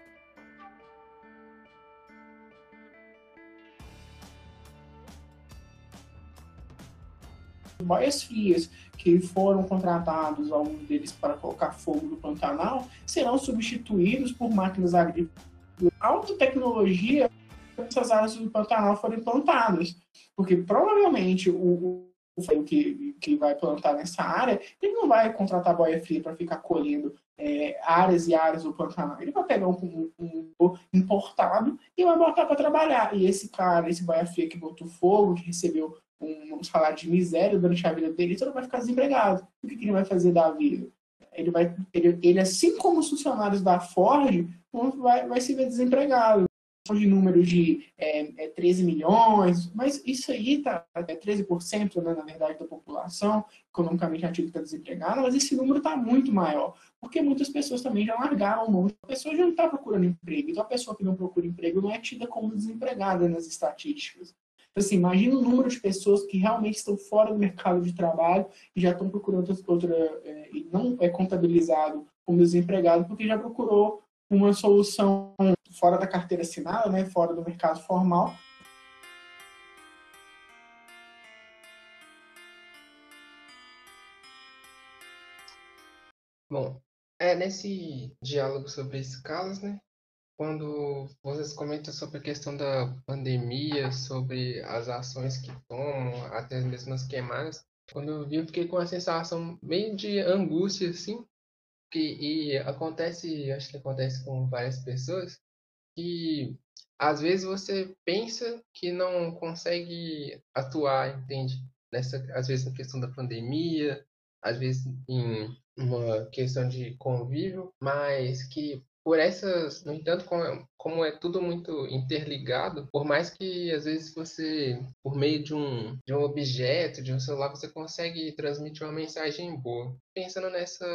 Boias frias que foram contratados, alguns deles para colocar fogo no Pantanal, serão substituídos por máquinas agrícolas alta tecnologia essas áreas do Pantanal forem plantadas. Porque provavelmente o, o que, que vai plantar nessa área, ele não vai contratar boia fria para ficar colhendo é, áreas e áreas do Pantanal. Ele vai pegar um, um, um importado e vai botar para trabalhar. E esse cara, esse boia fria que botou fogo, que recebeu um salário de miséria durante a vida dele, então ele vai ficar desempregado. O que, que ele vai fazer da vida? Ele vai, ele, ele assim como os funcionários da Ford, vai, vai se ver desempregado. De número de é, é 13 milhões, mas isso aí tá é 13%, né, na verdade, da população economicamente ativa está desempregada, mas esse número está muito maior, porque muitas pessoas também já largaram o mundo, a pessoa já não está procurando emprego, então a pessoa que não procura emprego não é tida como desempregada nas estatísticas. Então, assim, imagina o número de pessoas que realmente estão fora do mercado de trabalho e já estão procurando outra, é, e não é contabilizado como desempregado porque já procurou uma solução fora da carteira assinada, né, fora do mercado formal. Bom, é nesse diálogo sobre escalas, né, quando vocês comentam sobre a questão da pandemia, sobre as ações que tomam, até mesmo as queimadas, quando eu vi, eu fiquei com a sensação meio de angústia, assim, que, e acontece, acho que acontece com várias pessoas, que às vezes você pensa que não consegue atuar, entende? Nessa, às vezes na questão da pandemia, às vezes em uma questão de convívio, mas que por essas, no entanto, como, é tudo muito interligado, por mais que às vezes você, por meio de um, de um objeto, de um celular, você consegue transmitir uma mensagem boa. Pensando nessa,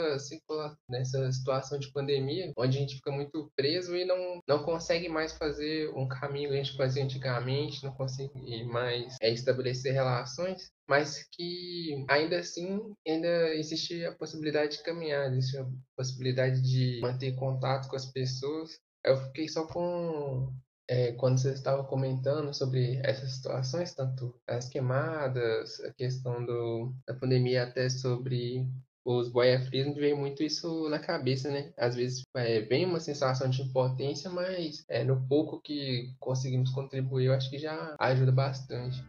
nessa situação de pandemia, onde a gente fica muito preso e não, não consegue mais fazer um caminho que a gente fazia antigamente, não consegue mais é, estabelecer relações, mas que ainda assim ainda existe a possibilidade de caminhar, existe a possibilidade de manter contato com as pessoas. Eu fiquei só com é, quando você estava comentando sobre essas situações, tanto as queimadas, a questão do, da pandemia, até sobre os boia frios, veio muito isso na cabeça, né? Às vezes é, vem uma sensação de impotência, mas é, no pouco que conseguimos contribuir, eu acho que já ajuda bastante.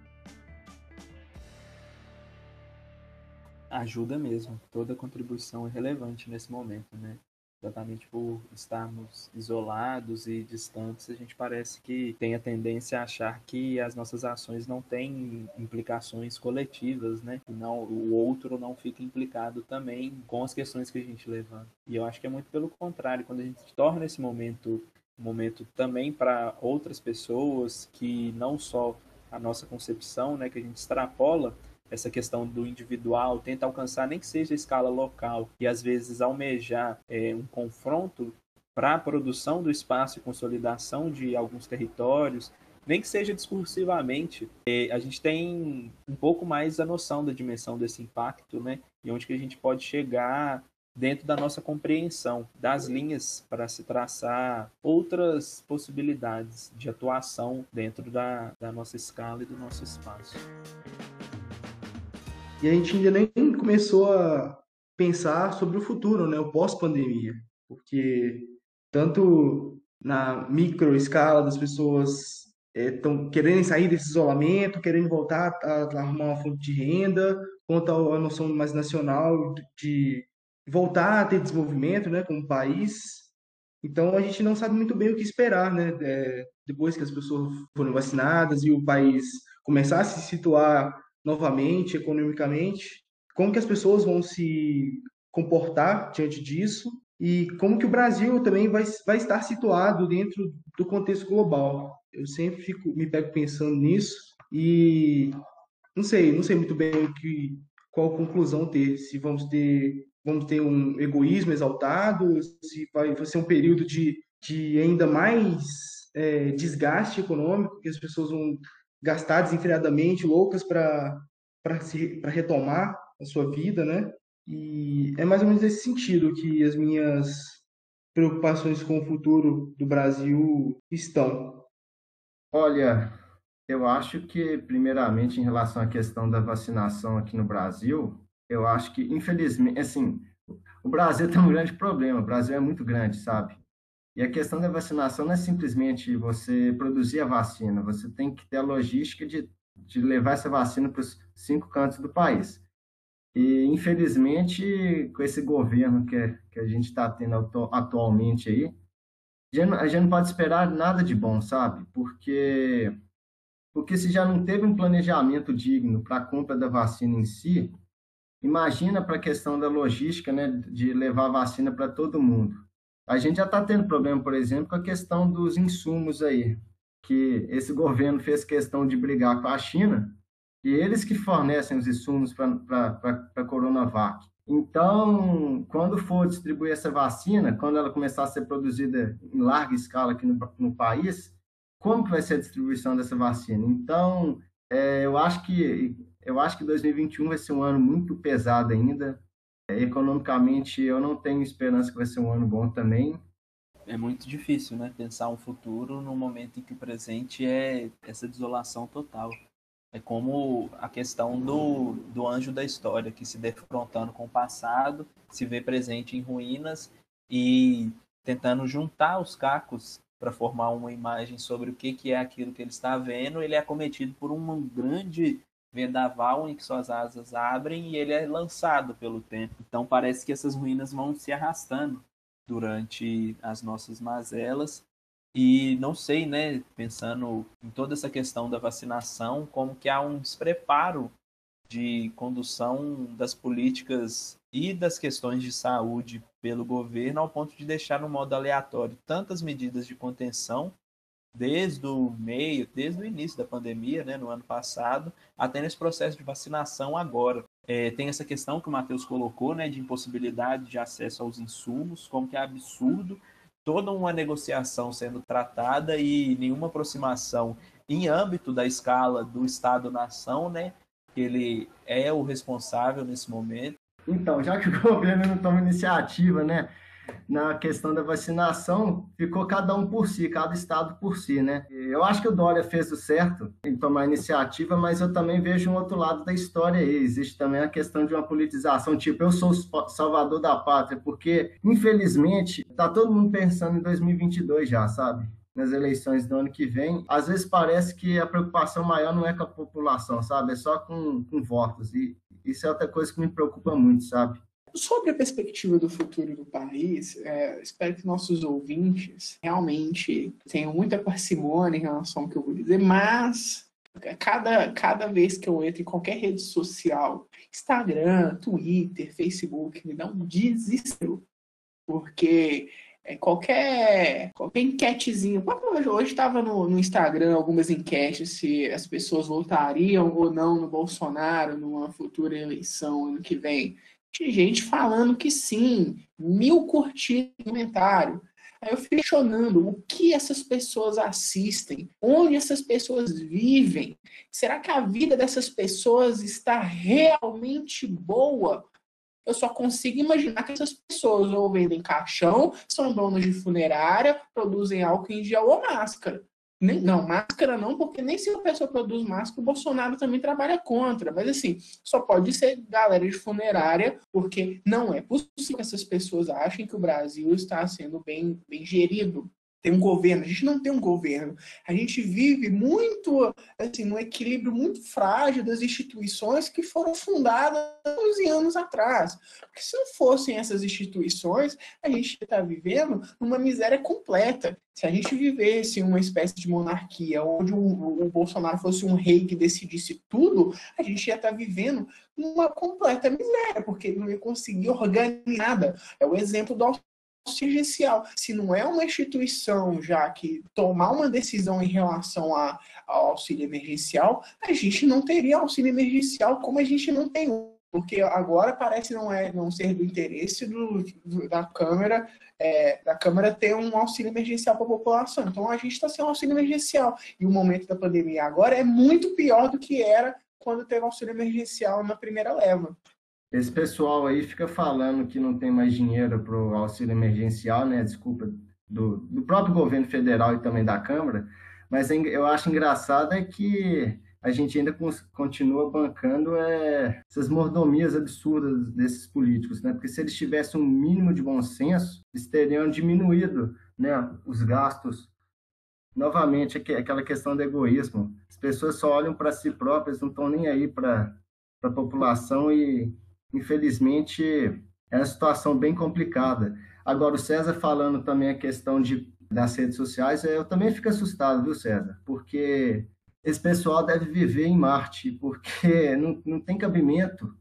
ajuda mesmo. Toda contribuição é relevante nesse momento, né? Exatamente por estarmos isolados e distantes, a gente parece que tem a tendência a achar que as nossas ações não têm implicações coletivas, né? Não, o outro não fica implicado também com as questões que a gente levanta. E eu acho que é muito pelo contrário, quando a gente torna esse momento momento também para outras pessoas que não só a nossa concepção, né, que a gente extrapola essa questão do individual, tenta alcançar nem que seja a escala local e às vezes almejar é, um confronto para a produção do espaço e consolidação de alguns territórios, nem que seja discursivamente, é, a gente tem um pouco mais a noção da dimensão desse impacto, né? E onde que a gente pode chegar dentro da nossa compreensão das linhas para se traçar outras possibilidades de atuação dentro da, da nossa escala e do nosso espaço. E a gente ainda nem começou a pensar sobre o futuro, né, o pós-pandemia, porque tanto na micro escala das pessoas estão é, querendo sair desse isolamento, querendo voltar a, a arrumar uma fonte de renda, quanto a noção mais nacional de voltar a ter desenvolvimento, né, como país. Então a gente não sabe muito bem o que esperar, né, é, depois que as pessoas foram vacinadas e o país começar a se situar novamente economicamente, como que as pessoas vão se comportar diante disso e como que o Brasil também vai, vai estar situado dentro do contexto global. Eu sempre fico me pego pensando nisso e não sei, não sei muito bem que qual conclusão ter, se vamos ter vamos ter um egoísmo exaltado, se vai, vai ser um período de, de ainda mais é, desgaste econômico, que as pessoas vão gastar desenfreadamente, loucas para retomar a sua vida, né? E é mais ou menos nesse sentido que as minhas preocupações com o futuro do Brasil estão. Olha, eu acho que, primeiramente, em relação à questão da vacinação aqui no Brasil, eu acho que, infelizmente, assim, o Brasil tem um grande problema, o Brasil é muito grande, sabe? E a questão da vacinação não é simplesmente você produzir a vacina, você tem que ter a logística de, de levar essa vacina para os cinco cantos do país. E, infelizmente, com esse governo que, que a gente está tendo atualmente aí, a gente não pode esperar nada de bom, sabe? Porque, porque se já não teve um planejamento digno para a compra da vacina em si, imagina para a questão da logística, né, de levar a vacina para todo mundo. A gente já está tendo problema, por exemplo, com a questão dos insumos aí, que esse governo fez questão de brigar com a China, e eles que fornecem os insumos para a Coronavac. Então, quando for distribuir essa vacina, quando ela começar a ser produzida em larga escala aqui no, no país, como que vai ser a distribuição dessa vacina? Então, é, eu acho que eu acho que 2021 vai ser um ano muito pesado ainda. Economicamente, eu não tenho esperança que vai ser um ano bom também. É muito difícil, né? Pensar um futuro no momento em que o presente é essa desolação total. É como a questão do, do anjo da história, que se defrontando com o passado, se vê presente em ruínas e tentando juntar os cacos para formar uma imagem sobre o que, que é aquilo que ele está vendo, ele é acometido por um grande vendaval em que suas asas abrem e ele é lançado pelo tempo. Então parece que essas ruínas vão se arrastando durante as nossas mazelas e não sei, né, pensando em toda essa questão da vacinação, como que há um despreparo de condução das políticas e das questões de saúde pelo governo ao ponto de deixar no modo aleatório tantas medidas de contenção desde o meio, desde o início da pandemia, né, no ano passado, até nesse processo de vacinação agora. É, tem essa questão que o Matheus colocou, né, de impossibilidade de acesso aos insumos, como que é absurdo toda uma negociação sendo tratada e nenhuma aproximação em âmbito da escala do Estado-nação, né, que ele é o responsável nesse momento. Então, já que o governo não toma iniciativa, né, na questão da vacinação, ficou cada um por si, cada estado por si, né? Eu acho que o Dória fez o certo em tomar iniciativa, mas eu também vejo um outro lado da história aí. Existe também a questão de uma politização, tipo, eu sou o salvador da pátria, porque, infelizmente, tá todo mundo pensando em 2022 já, sabe? nas eleições do ano que vem, às vezes parece que a preocupação maior não é com a população, sabe? É só com, com votos. E isso é outra coisa que me preocupa muito, sabe? Sobre a perspectiva do futuro do país, é, espero que nossos ouvintes realmente tenham muita parcimônia em relação ao que eu vou dizer, mas cada, cada vez que eu entro em qualquer rede social, Instagram, Twitter, Facebook, me dá um desespero, porque é, qualquer, qualquer. Hoje estava no, no, Instagram algumas enquetes se as pessoas votariam ou não no Bolsonaro numa futura eleição ano que vem. Tinha gente falando que sim, mil curtidas no comentário. Aí eu fico questionando o que essas pessoas assistem, onde essas pessoas vivem. Será que a vida dessas pessoas está realmente boa? Eu só consigo imaginar que essas pessoas ou vendem caixão, são donos de funerária, produzem álcool em gel ou máscara. Nem, não, máscara não, porque nem se a pessoa produz máscara, o Bolsonaro também trabalha contra. Mas assim, só pode ser galera de funerária, porque não é possível que essas pessoas achem que o Brasil está sendo bem, bem gerido tem um governo. A gente não tem um governo. A gente vive muito, assim, num equilíbrio muito frágil das instituições que foram fundadas 11 anos atrás. Porque se não fossem essas instituições, a gente está vivendo numa miséria completa. Se a gente vivesse uma espécie de monarquia, onde o, o Bolsonaro fosse um rei que decidisse tudo, a gente ia estar tá vivendo numa completa miséria, porque ele não ia conseguir organizar nada. É o exemplo do emergencial. Se não é uma instituição já que tomar uma decisão em relação a, ao auxílio emergencial, a gente não teria auxílio emergencial como a gente não tem porque agora parece não é não ser do interesse do, do da Câmara é, da Câmara ter um auxílio emergencial para a população. Então a gente está sem um auxílio emergencial e o momento da pandemia agora é muito pior do que era quando teve auxílio emergencial na primeira leva. Esse pessoal aí fica falando que não tem mais dinheiro para o auxílio emergencial, né? Desculpa, do, do próprio governo federal e também da Câmara, mas eu acho engraçado é que a gente ainda continua bancando é, essas mordomias absurdas desses políticos, né? Porque se eles tivessem um mínimo de bom senso, eles teriam diminuído né, os gastos. Novamente, aquela questão do egoísmo. As pessoas só olham para si próprias, não estão nem aí para a população e infelizmente, é uma situação bem complicada. Agora, o César falando também a questão de, das redes sociais, eu também fico assustado, viu, César? Porque esse pessoal deve viver em Marte, porque não, não tem cabimento.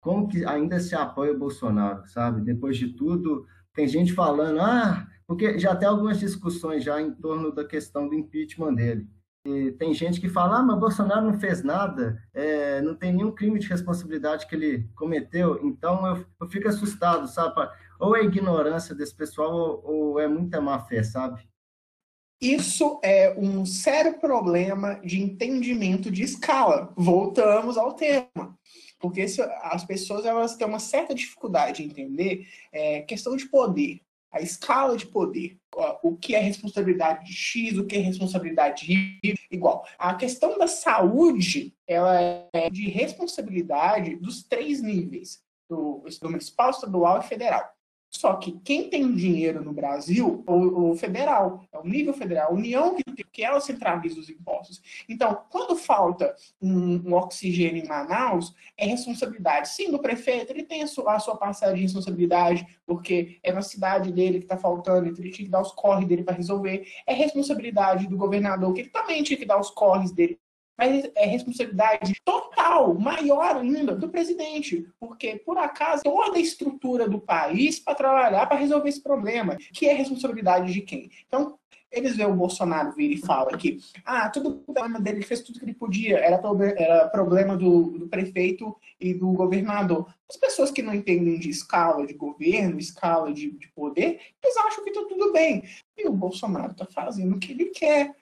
Como que ainda se apoia o Bolsonaro, sabe? Depois de tudo, tem gente falando, ah, porque já tem algumas discussões já em torno da questão do impeachment dele. E tem gente que fala, ah, mas Bolsonaro não fez nada, é, não tem nenhum crime de responsabilidade que ele cometeu, então eu, eu fico assustado, sabe? Ou é ignorância desse pessoal ou, ou é muita má fé, sabe? Isso é um sério problema de entendimento de escala. Voltamos ao tema. Porque as pessoas elas têm uma certa dificuldade de entender é, questão de poder a escala de poder, o que é responsabilidade de X, o que é responsabilidade de Y, igual. A questão da saúde, ela é de responsabilidade dos três níveis, do, do municipal, estadual e federal. Só que quem tem dinheiro no Brasil, o, o federal, é o nível federal, a União que, que ela centraliza os impostos. Então, quando falta um, um, oxigênio em Manaus, é responsabilidade, sim, do prefeito, ele tem a sua, a sua passagem de responsabilidade, porque é na cidade dele que está faltando, então ele tinha que dar os corres dele para resolver. É responsabilidade do governador, que ele também tinha que dar os corres dele mas é responsabilidade total, maior ainda, do presidente, porque por acaso toda a estrutura do país para trabalhar para resolver esse problema, que é responsabilidade de quem? Então, eles veem o Bolsonaro vir e fala que ah, tudo o problema dele, ele fez tudo que ele podia, era, era problema do, do, prefeito e do governador. As pessoas que não entendem de escala de governo, escala de, de poder, eles acham que está tudo bem. E o Bolsonaro está fazendo o que ele quer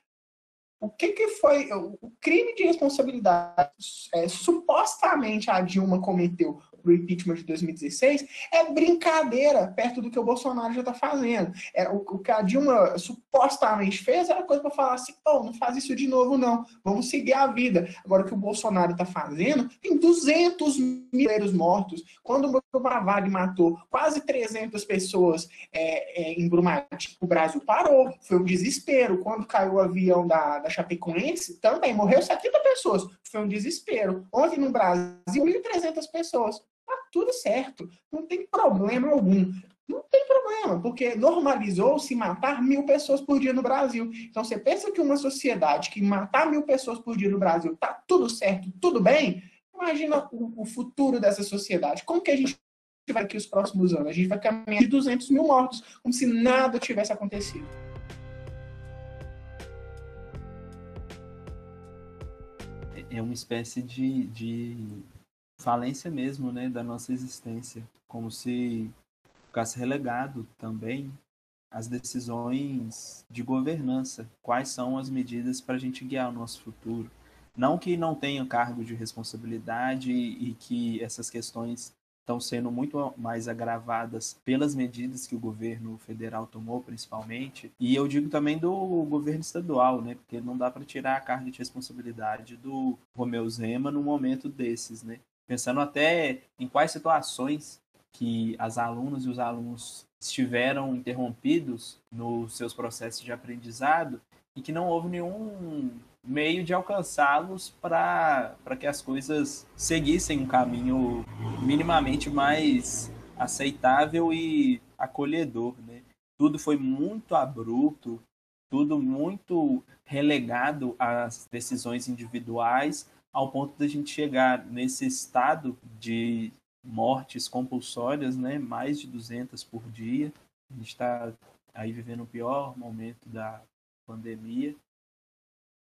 o que, que foi o crime de responsabilidade é, supostamente a Dilma cometeu pro impeachment de 2016 é brincadeira perto do que o Bolsonaro já está fazendo. É, o, o, que a Dilma supostamente fez era coisa para falar assim, pô, não faz isso de novo não, vamos seguir a vida. Agora o que o Bolsonaro está fazendo, tem 200 mil mortos. Quando o Bravag matou quase 300 pessoas é, é, em Brumadinho, o Brasil parou, foi um desespero. Quando caiu o avião da, da Chapecoense, também morreu 70 pessoas, foi um desespero. Ontem no Brasil, 1.300 pessoas Tá tudo certo, não tem problema algum. Não tem problema, porque normalizou-se matar mil pessoas por dia no Brasil. Então, você pensa que uma sociedade que matar mil pessoas por dia no Brasil tá tudo certo, tudo bem? Imagina o, o futuro dessa sociedade. Como que a gente vai aqui os próximos anos? A gente vai caminhar de 200 mil mortos, como se nada tivesse acontecido. É uma espécie de, de falência mesmo, né, da nossa existência, como se ficasse relegado também as decisões de governança, quais são as medidas para a gente guiar o nosso futuro. Não que não tenha cargo de responsabilidade e que essas questões estão sendo muito mais agravadas pelas medidas que o governo federal tomou, principalmente. E eu digo também do governo estadual, né? Porque não dá para tirar a carga de responsabilidade do Romeu Zema no momento desses, né? Pensando até em quais situações que as alunas e os alunos estiveram interrompidos nos seus processos de aprendizado e que não houve nenhum meio de alcançá-los para que as coisas seguissem um caminho minimamente mais aceitável e acolhedor. Né? Tudo foi muito abrupto, tudo muito relegado às decisões individuais, ao ponto de a gente chegar nesse estado de mortes compulsórias, né? mais de 200 por dia. A gente está aí vivendo o pior momento da pandemia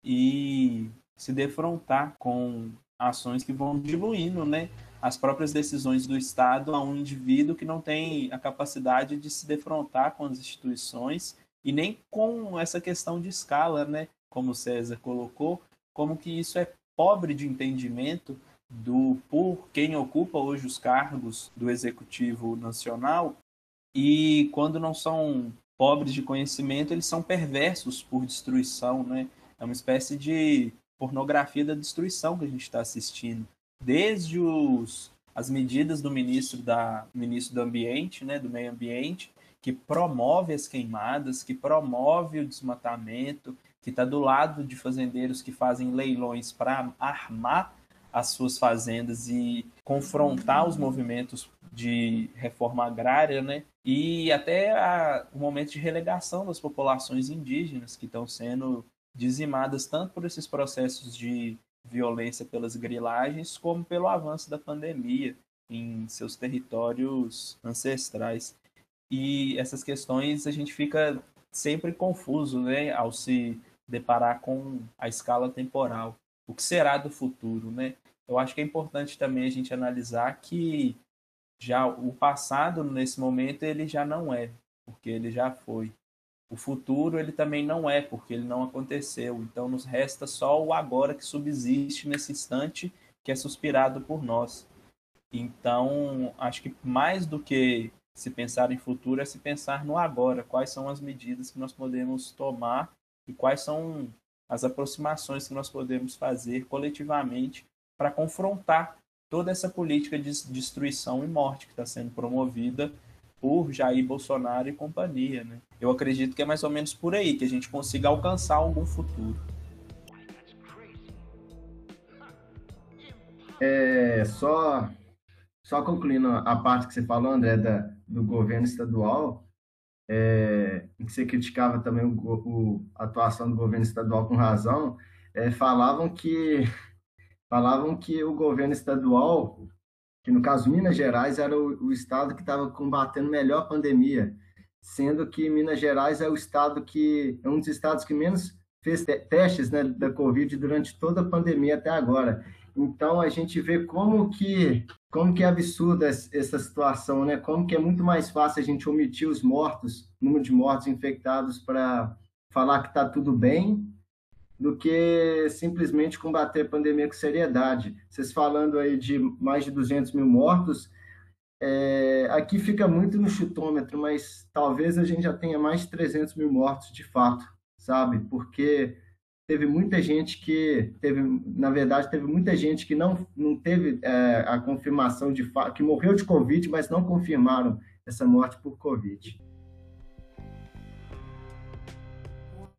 e se defrontar com ações que vão diluindo né, as próprias decisões do Estado a um indivíduo que não tem a capacidade de se defrontar com as instituições e nem com essa questão de escala, né, como o César colocou, como que isso é pobre de entendimento do por quem ocupa hoje os cargos do executivo nacional e quando não são pobres de conhecimento, eles são perversos por destruição, né? É uma espécie de pornografia da destruição que a gente está assistindo. Desde os, as medidas do ministro, da, ministro do Ambiente, né, do Meio Ambiente, que promove as queimadas, que promove o desmatamento, que está do lado de fazendeiros que fazem leilões para armar as suas fazendas e confrontar os movimentos de reforma agrária, né? E até a, o momento de relegação das populações indígenas que estão sendo dizimadas tanto por esses processos de violência pelas grilagens, como pelo avanço da pandemia em seus territórios ancestrais. E essas questões a gente fica sempre confuso, né, ao se deparar com a escala temporal. O que será do futuro, né? Eu acho que é importante também a gente analisar que já o passado nesse momento ele já não é, porque ele já foi. O futuro ele também não é, porque ele não aconteceu. Então nos resta só o agora que subsiste nesse instante, que é suspirado por nós. Então, acho que mais do que se pensar em futuro é se pensar no agora, quais são as medidas que nós podemos tomar e quais são as aproximações que nós podemos fazer coletivamente para confrontar toda essa política de destruição e morte que está sendo promovida por Jair Bolsonaro e companhia. Né? Eu acredito que é mais ou menos por aí que a gente consiga alcançar algum futuro. É, só, só concluindo a parte que você falou, André, da, do governo estadual, é, que você criticava também o, o, a atuação do governo estadual com razão, é, falavam que falavam que o governo estadual que no caso Minas Gerais era o, o estado que estava combatendo melhor a pandemia, sendo que Minas Gerais é o estado que é um dos estados que menos fez testes né, da Covid durante toda a pandemia até agora. Então a gente vê como que como que é absurda essa situação, né? Como que é muito mais fácil a gente omitir os mortos, número de mortos infectados para falar que está tudo bem, do que simplesmente combater a pandemia com seriedade. Vocês falando aí de mais de 200 mil mortos, é, aqui fica muito no chutômetro, mas talvez a gente já tenha mais de 300 mil mortos de fato, sabe? Porque teve muita gente que teve, na verdade, teve muita gente que não, não teve é, a confirmação de fato, que morreu de Covid, mas não confirmaram essa morte por Covid.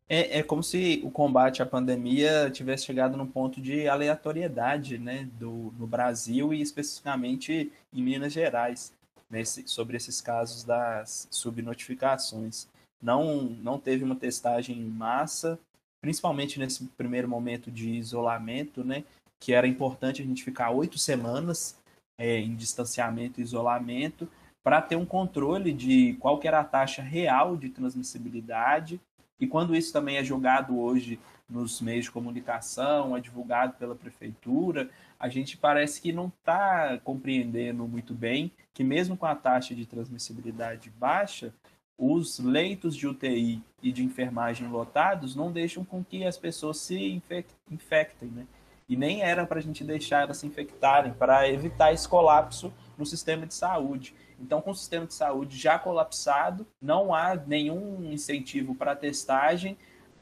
É, é como se o combate à pandemia tivesse chegado num ponto de aleatoriedade né, do, no Brasil e especificamente em Minas Gerais, nesse, sobre esses casos das subnotificações. Não, não teve uma testagem em massa, principalmente nesse primeiro momento de isolamento, né, que era importante a gente ficar oito semanas é, em distanciamento e isolamento para ter um controle de qual era a taxa real de transmissibilidade. E quando isso também é jogado hoje nos meios de comunicação, é divulgado pela prefeitura, a gente parece que não está compreendendo muito bem que mesmo com a taxa de transmissibilidade baixa, os leitos de UTI e de enfermagem lotados não deixam com que as pessoas se infectem, né? E nem era para a gente deixar elas se infectarem, para evitar esse colapso no sistema de saúde. Então, com o sistema de saúde já colapsado, não há nenhum incentivo para testagem.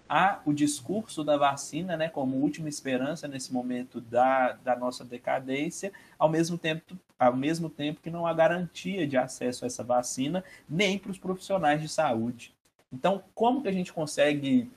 Há o discurso da vacina né, como última esperança nesse momento da, da nossa decadência, ao mesmo, tempo, ao mesmo tempo que não há garantia de acesso a essa vacina nem para os profissionais de saúde. Então, como que a gente consegue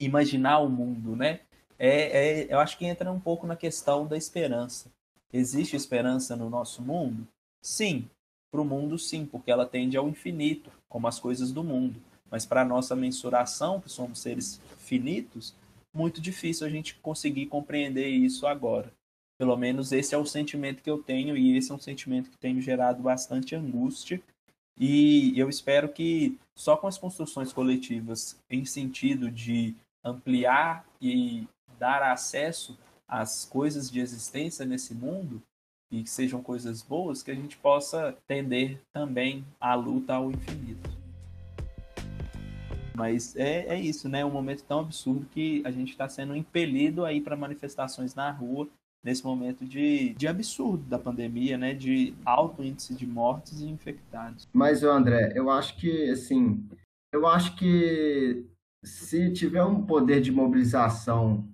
imaginar o mundo, né? É, é, eu acho que entra um pouco na questão da esperança. Existe esperança no nosso mundo? Sim, para o mundo, sim, porque ela tende ao infinito, como as coisas do mundo. Mas para a nossa mensuração, que somos seres finitos, muito difícil a gente conseguir compreender isso agora. Pelo menos esse é o sentimento que eu tenho, e esse é um sentimento que tem gerado bastante angústia. E eu espero que só com as construções coletivas em sentido de ampliar e dar acesso às coisas de existência nesse mundo, e que sejam coisas boas, que a gente possa tender também à luta ao infinito. Mas é, é isso, né? É um momento tão absurdo que a gente está sendo impelido aí para manifestações na rua nesse momento de, de absurdo da pandemia, né? De alto índice de mortes e infectados. Mas, André, eu acho que, assim, eu acho que se tiver um poder de mobilização,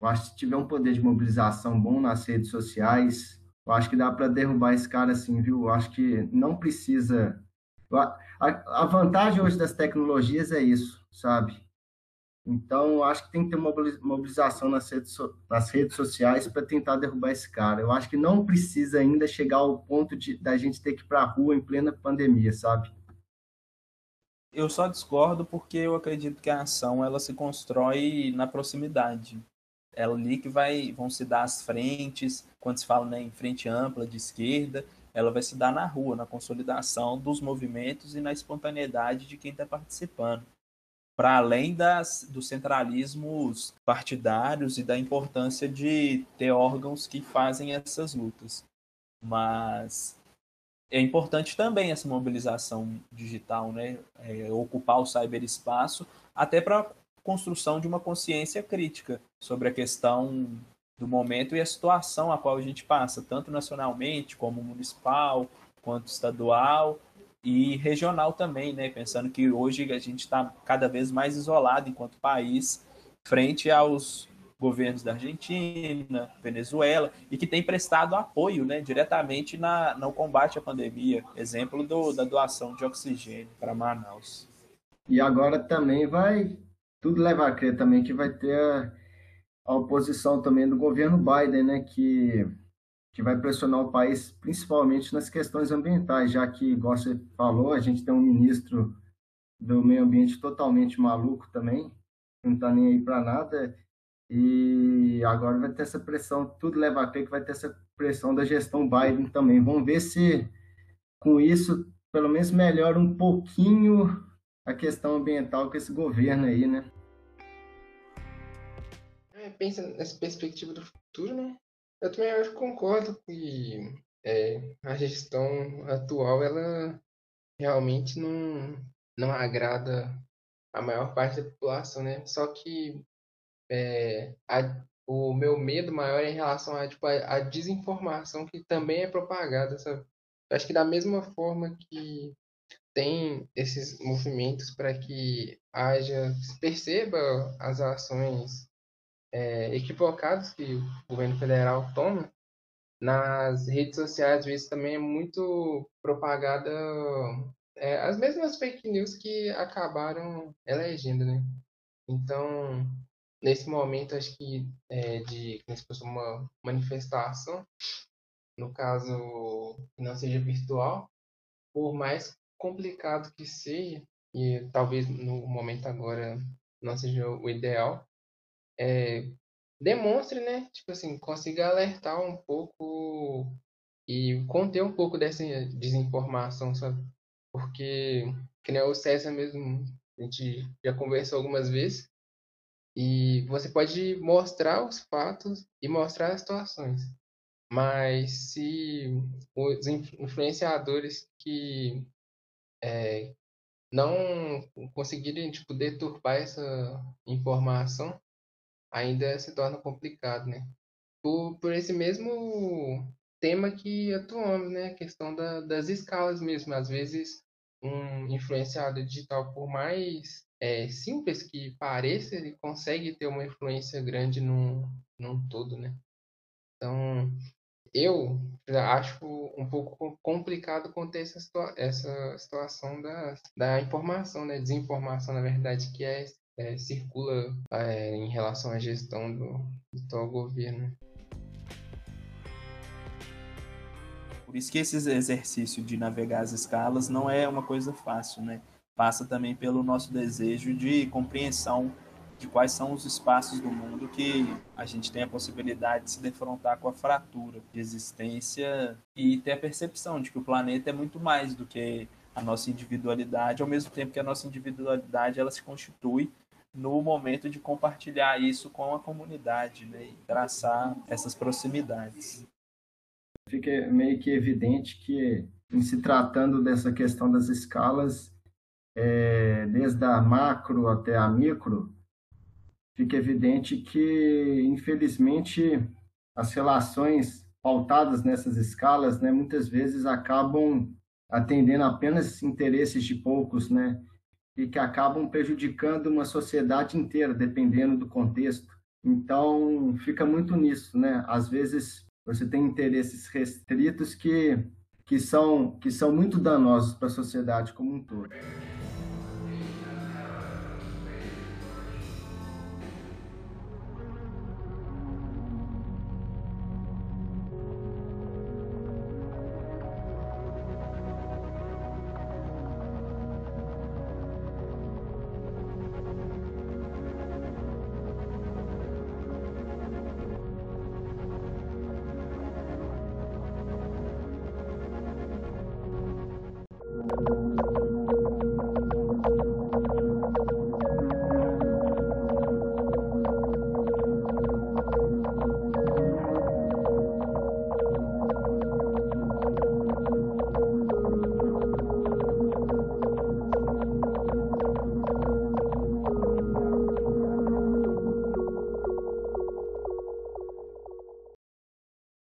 eu acho que se tiver um poder de mobilização bom nas redes sociais, eu acho que dá para derrubar esse cara assim, viu? Eu acho que não precisa. A, vantagem hoje das tecnologias é isso, sabe? Então, acho que tem que ter mobilização nas redes, nas redes sociais para tentar derrubar esse cara. Eu acho que não precisa ainda chegar ao ponto de da gente ter que ir para a rua em plena pandemia, sabe? Eu só discordo porque eu acredito que a ação ela se constrói na proximidade é ali que vai, vão se dar as frentes, quando se fala né, em frente ampla de esquerda, ela vai se dar na rua, na consolidação dos movimentos e na espontaneidade de quem está participando. Para além das, dos centralismos partidários e da importância de ter órgãos que fazem essas lutas. Mas é importante também essa mobilização digital, né? É, ocupar o cyberespaço, até para construção de uma consciência crítica sobre a questão do momento e a situação a qual a gente passa, tanto nacionalmente como municipal, quanto estadual e regional também, né? Pensando que hoje a gente está cada vez mais isolado enquanto país frente aos governos da Argentina, Venezuela e que tem prestado apoio, né, diretamente na, no combate à pandemia. Exemplo do, da doação de oxigênio para Manaus. E agora também vai tudo leva a crer também que vai ter a, a oposição também do governo Biden, né, que, que vai pressionar o país principalmente nas questões ambientais, já que, igual você falou, a gente tem um ministro do meio ambiente totalmente maluco também, não está nem aí para nada, e agora vai ter essa pressão, tudo leva a crer que vai ter essa pressão da gestão Biden também. Vamos ver se com isso, pelo menos melhora um pouquinho a questão ambiental com esse governo aí, né? Pensa nessa perspectiva do futuro, né? Eu também acho, concordo que é, a gestão atual ela realmente não, não agrada a maior parte da população, né? Só que é, a, o meu medo maior é em relação a, tipo, a, a desinformação que também é propagada, sabe? Eu acho que da mesma forma que tem esses movimentos para que haja, se perceba as ações é, equivocadas que o governo federal toma, nas redes sociais, às vezes, também é muito propagada é, as mesmas fake news que acabaram elegendo, né? Então, nesse momento, acho que é, de como se fosse uma manifestação, no caso que não seja virtual, por mais complicado que seja, e talvez no momento agora não seja o ideal, é, demonstre, né? Tipo assim, consiga alertar um pouco e conter um pouco dessa desinformação, sabe? Porque, que nem o César mesmo, a gente já conversou algumas vezes, e você pode mostrar os fatos e mostrar as situações. Mas se os influenciadores que é, não conseguirem tipo, deturpar essa informação, ainda se torna complicado, né? Por, por esse mesmo tema que atuamos, né? A questão da, das escalas mesmo. Às vezes, um influenciador digital, por mais é, simples que pareça, ele consegue ter uma influência grande num, num todo, né? Então, eu acho um pouco complicado conter essa, situa essa situação da, da informação, né? Desinformação, na verdade, que é, é circula é, em relação à gestão do, do atual governo. Por isso que esse exercício de navegar as escalas não é uma coisa fácil, né? Passa também pelo nosso desejo de compreensão de quais são os espaços do mundo que a gente tem a possibilidade de se defrontar com a fratura de existência e ter a percepção de que o planeta é muito mais do que a nossa individualidade, ao mesmo tempo que a nossa individualidade ela se constitui no momento de compartilhar isso com a comunidade né, e traçar essas proximidades. Fica meio que evidente que, em se tratando dessa questão das escalas, é, desde a macro até a micro, fica evidente que, infelizmente, as relações pautadas nessas escalas, né, muitas vezes acabam atendendo apenas interesses de poucos, né, e que acabam prejudicando uma sociedade inteira, dependendo do contexto. Então, fica muito nisso, né? Às vezes você tem interesses restritos que, que, são, que são muito danosos para a sociedade como um todo.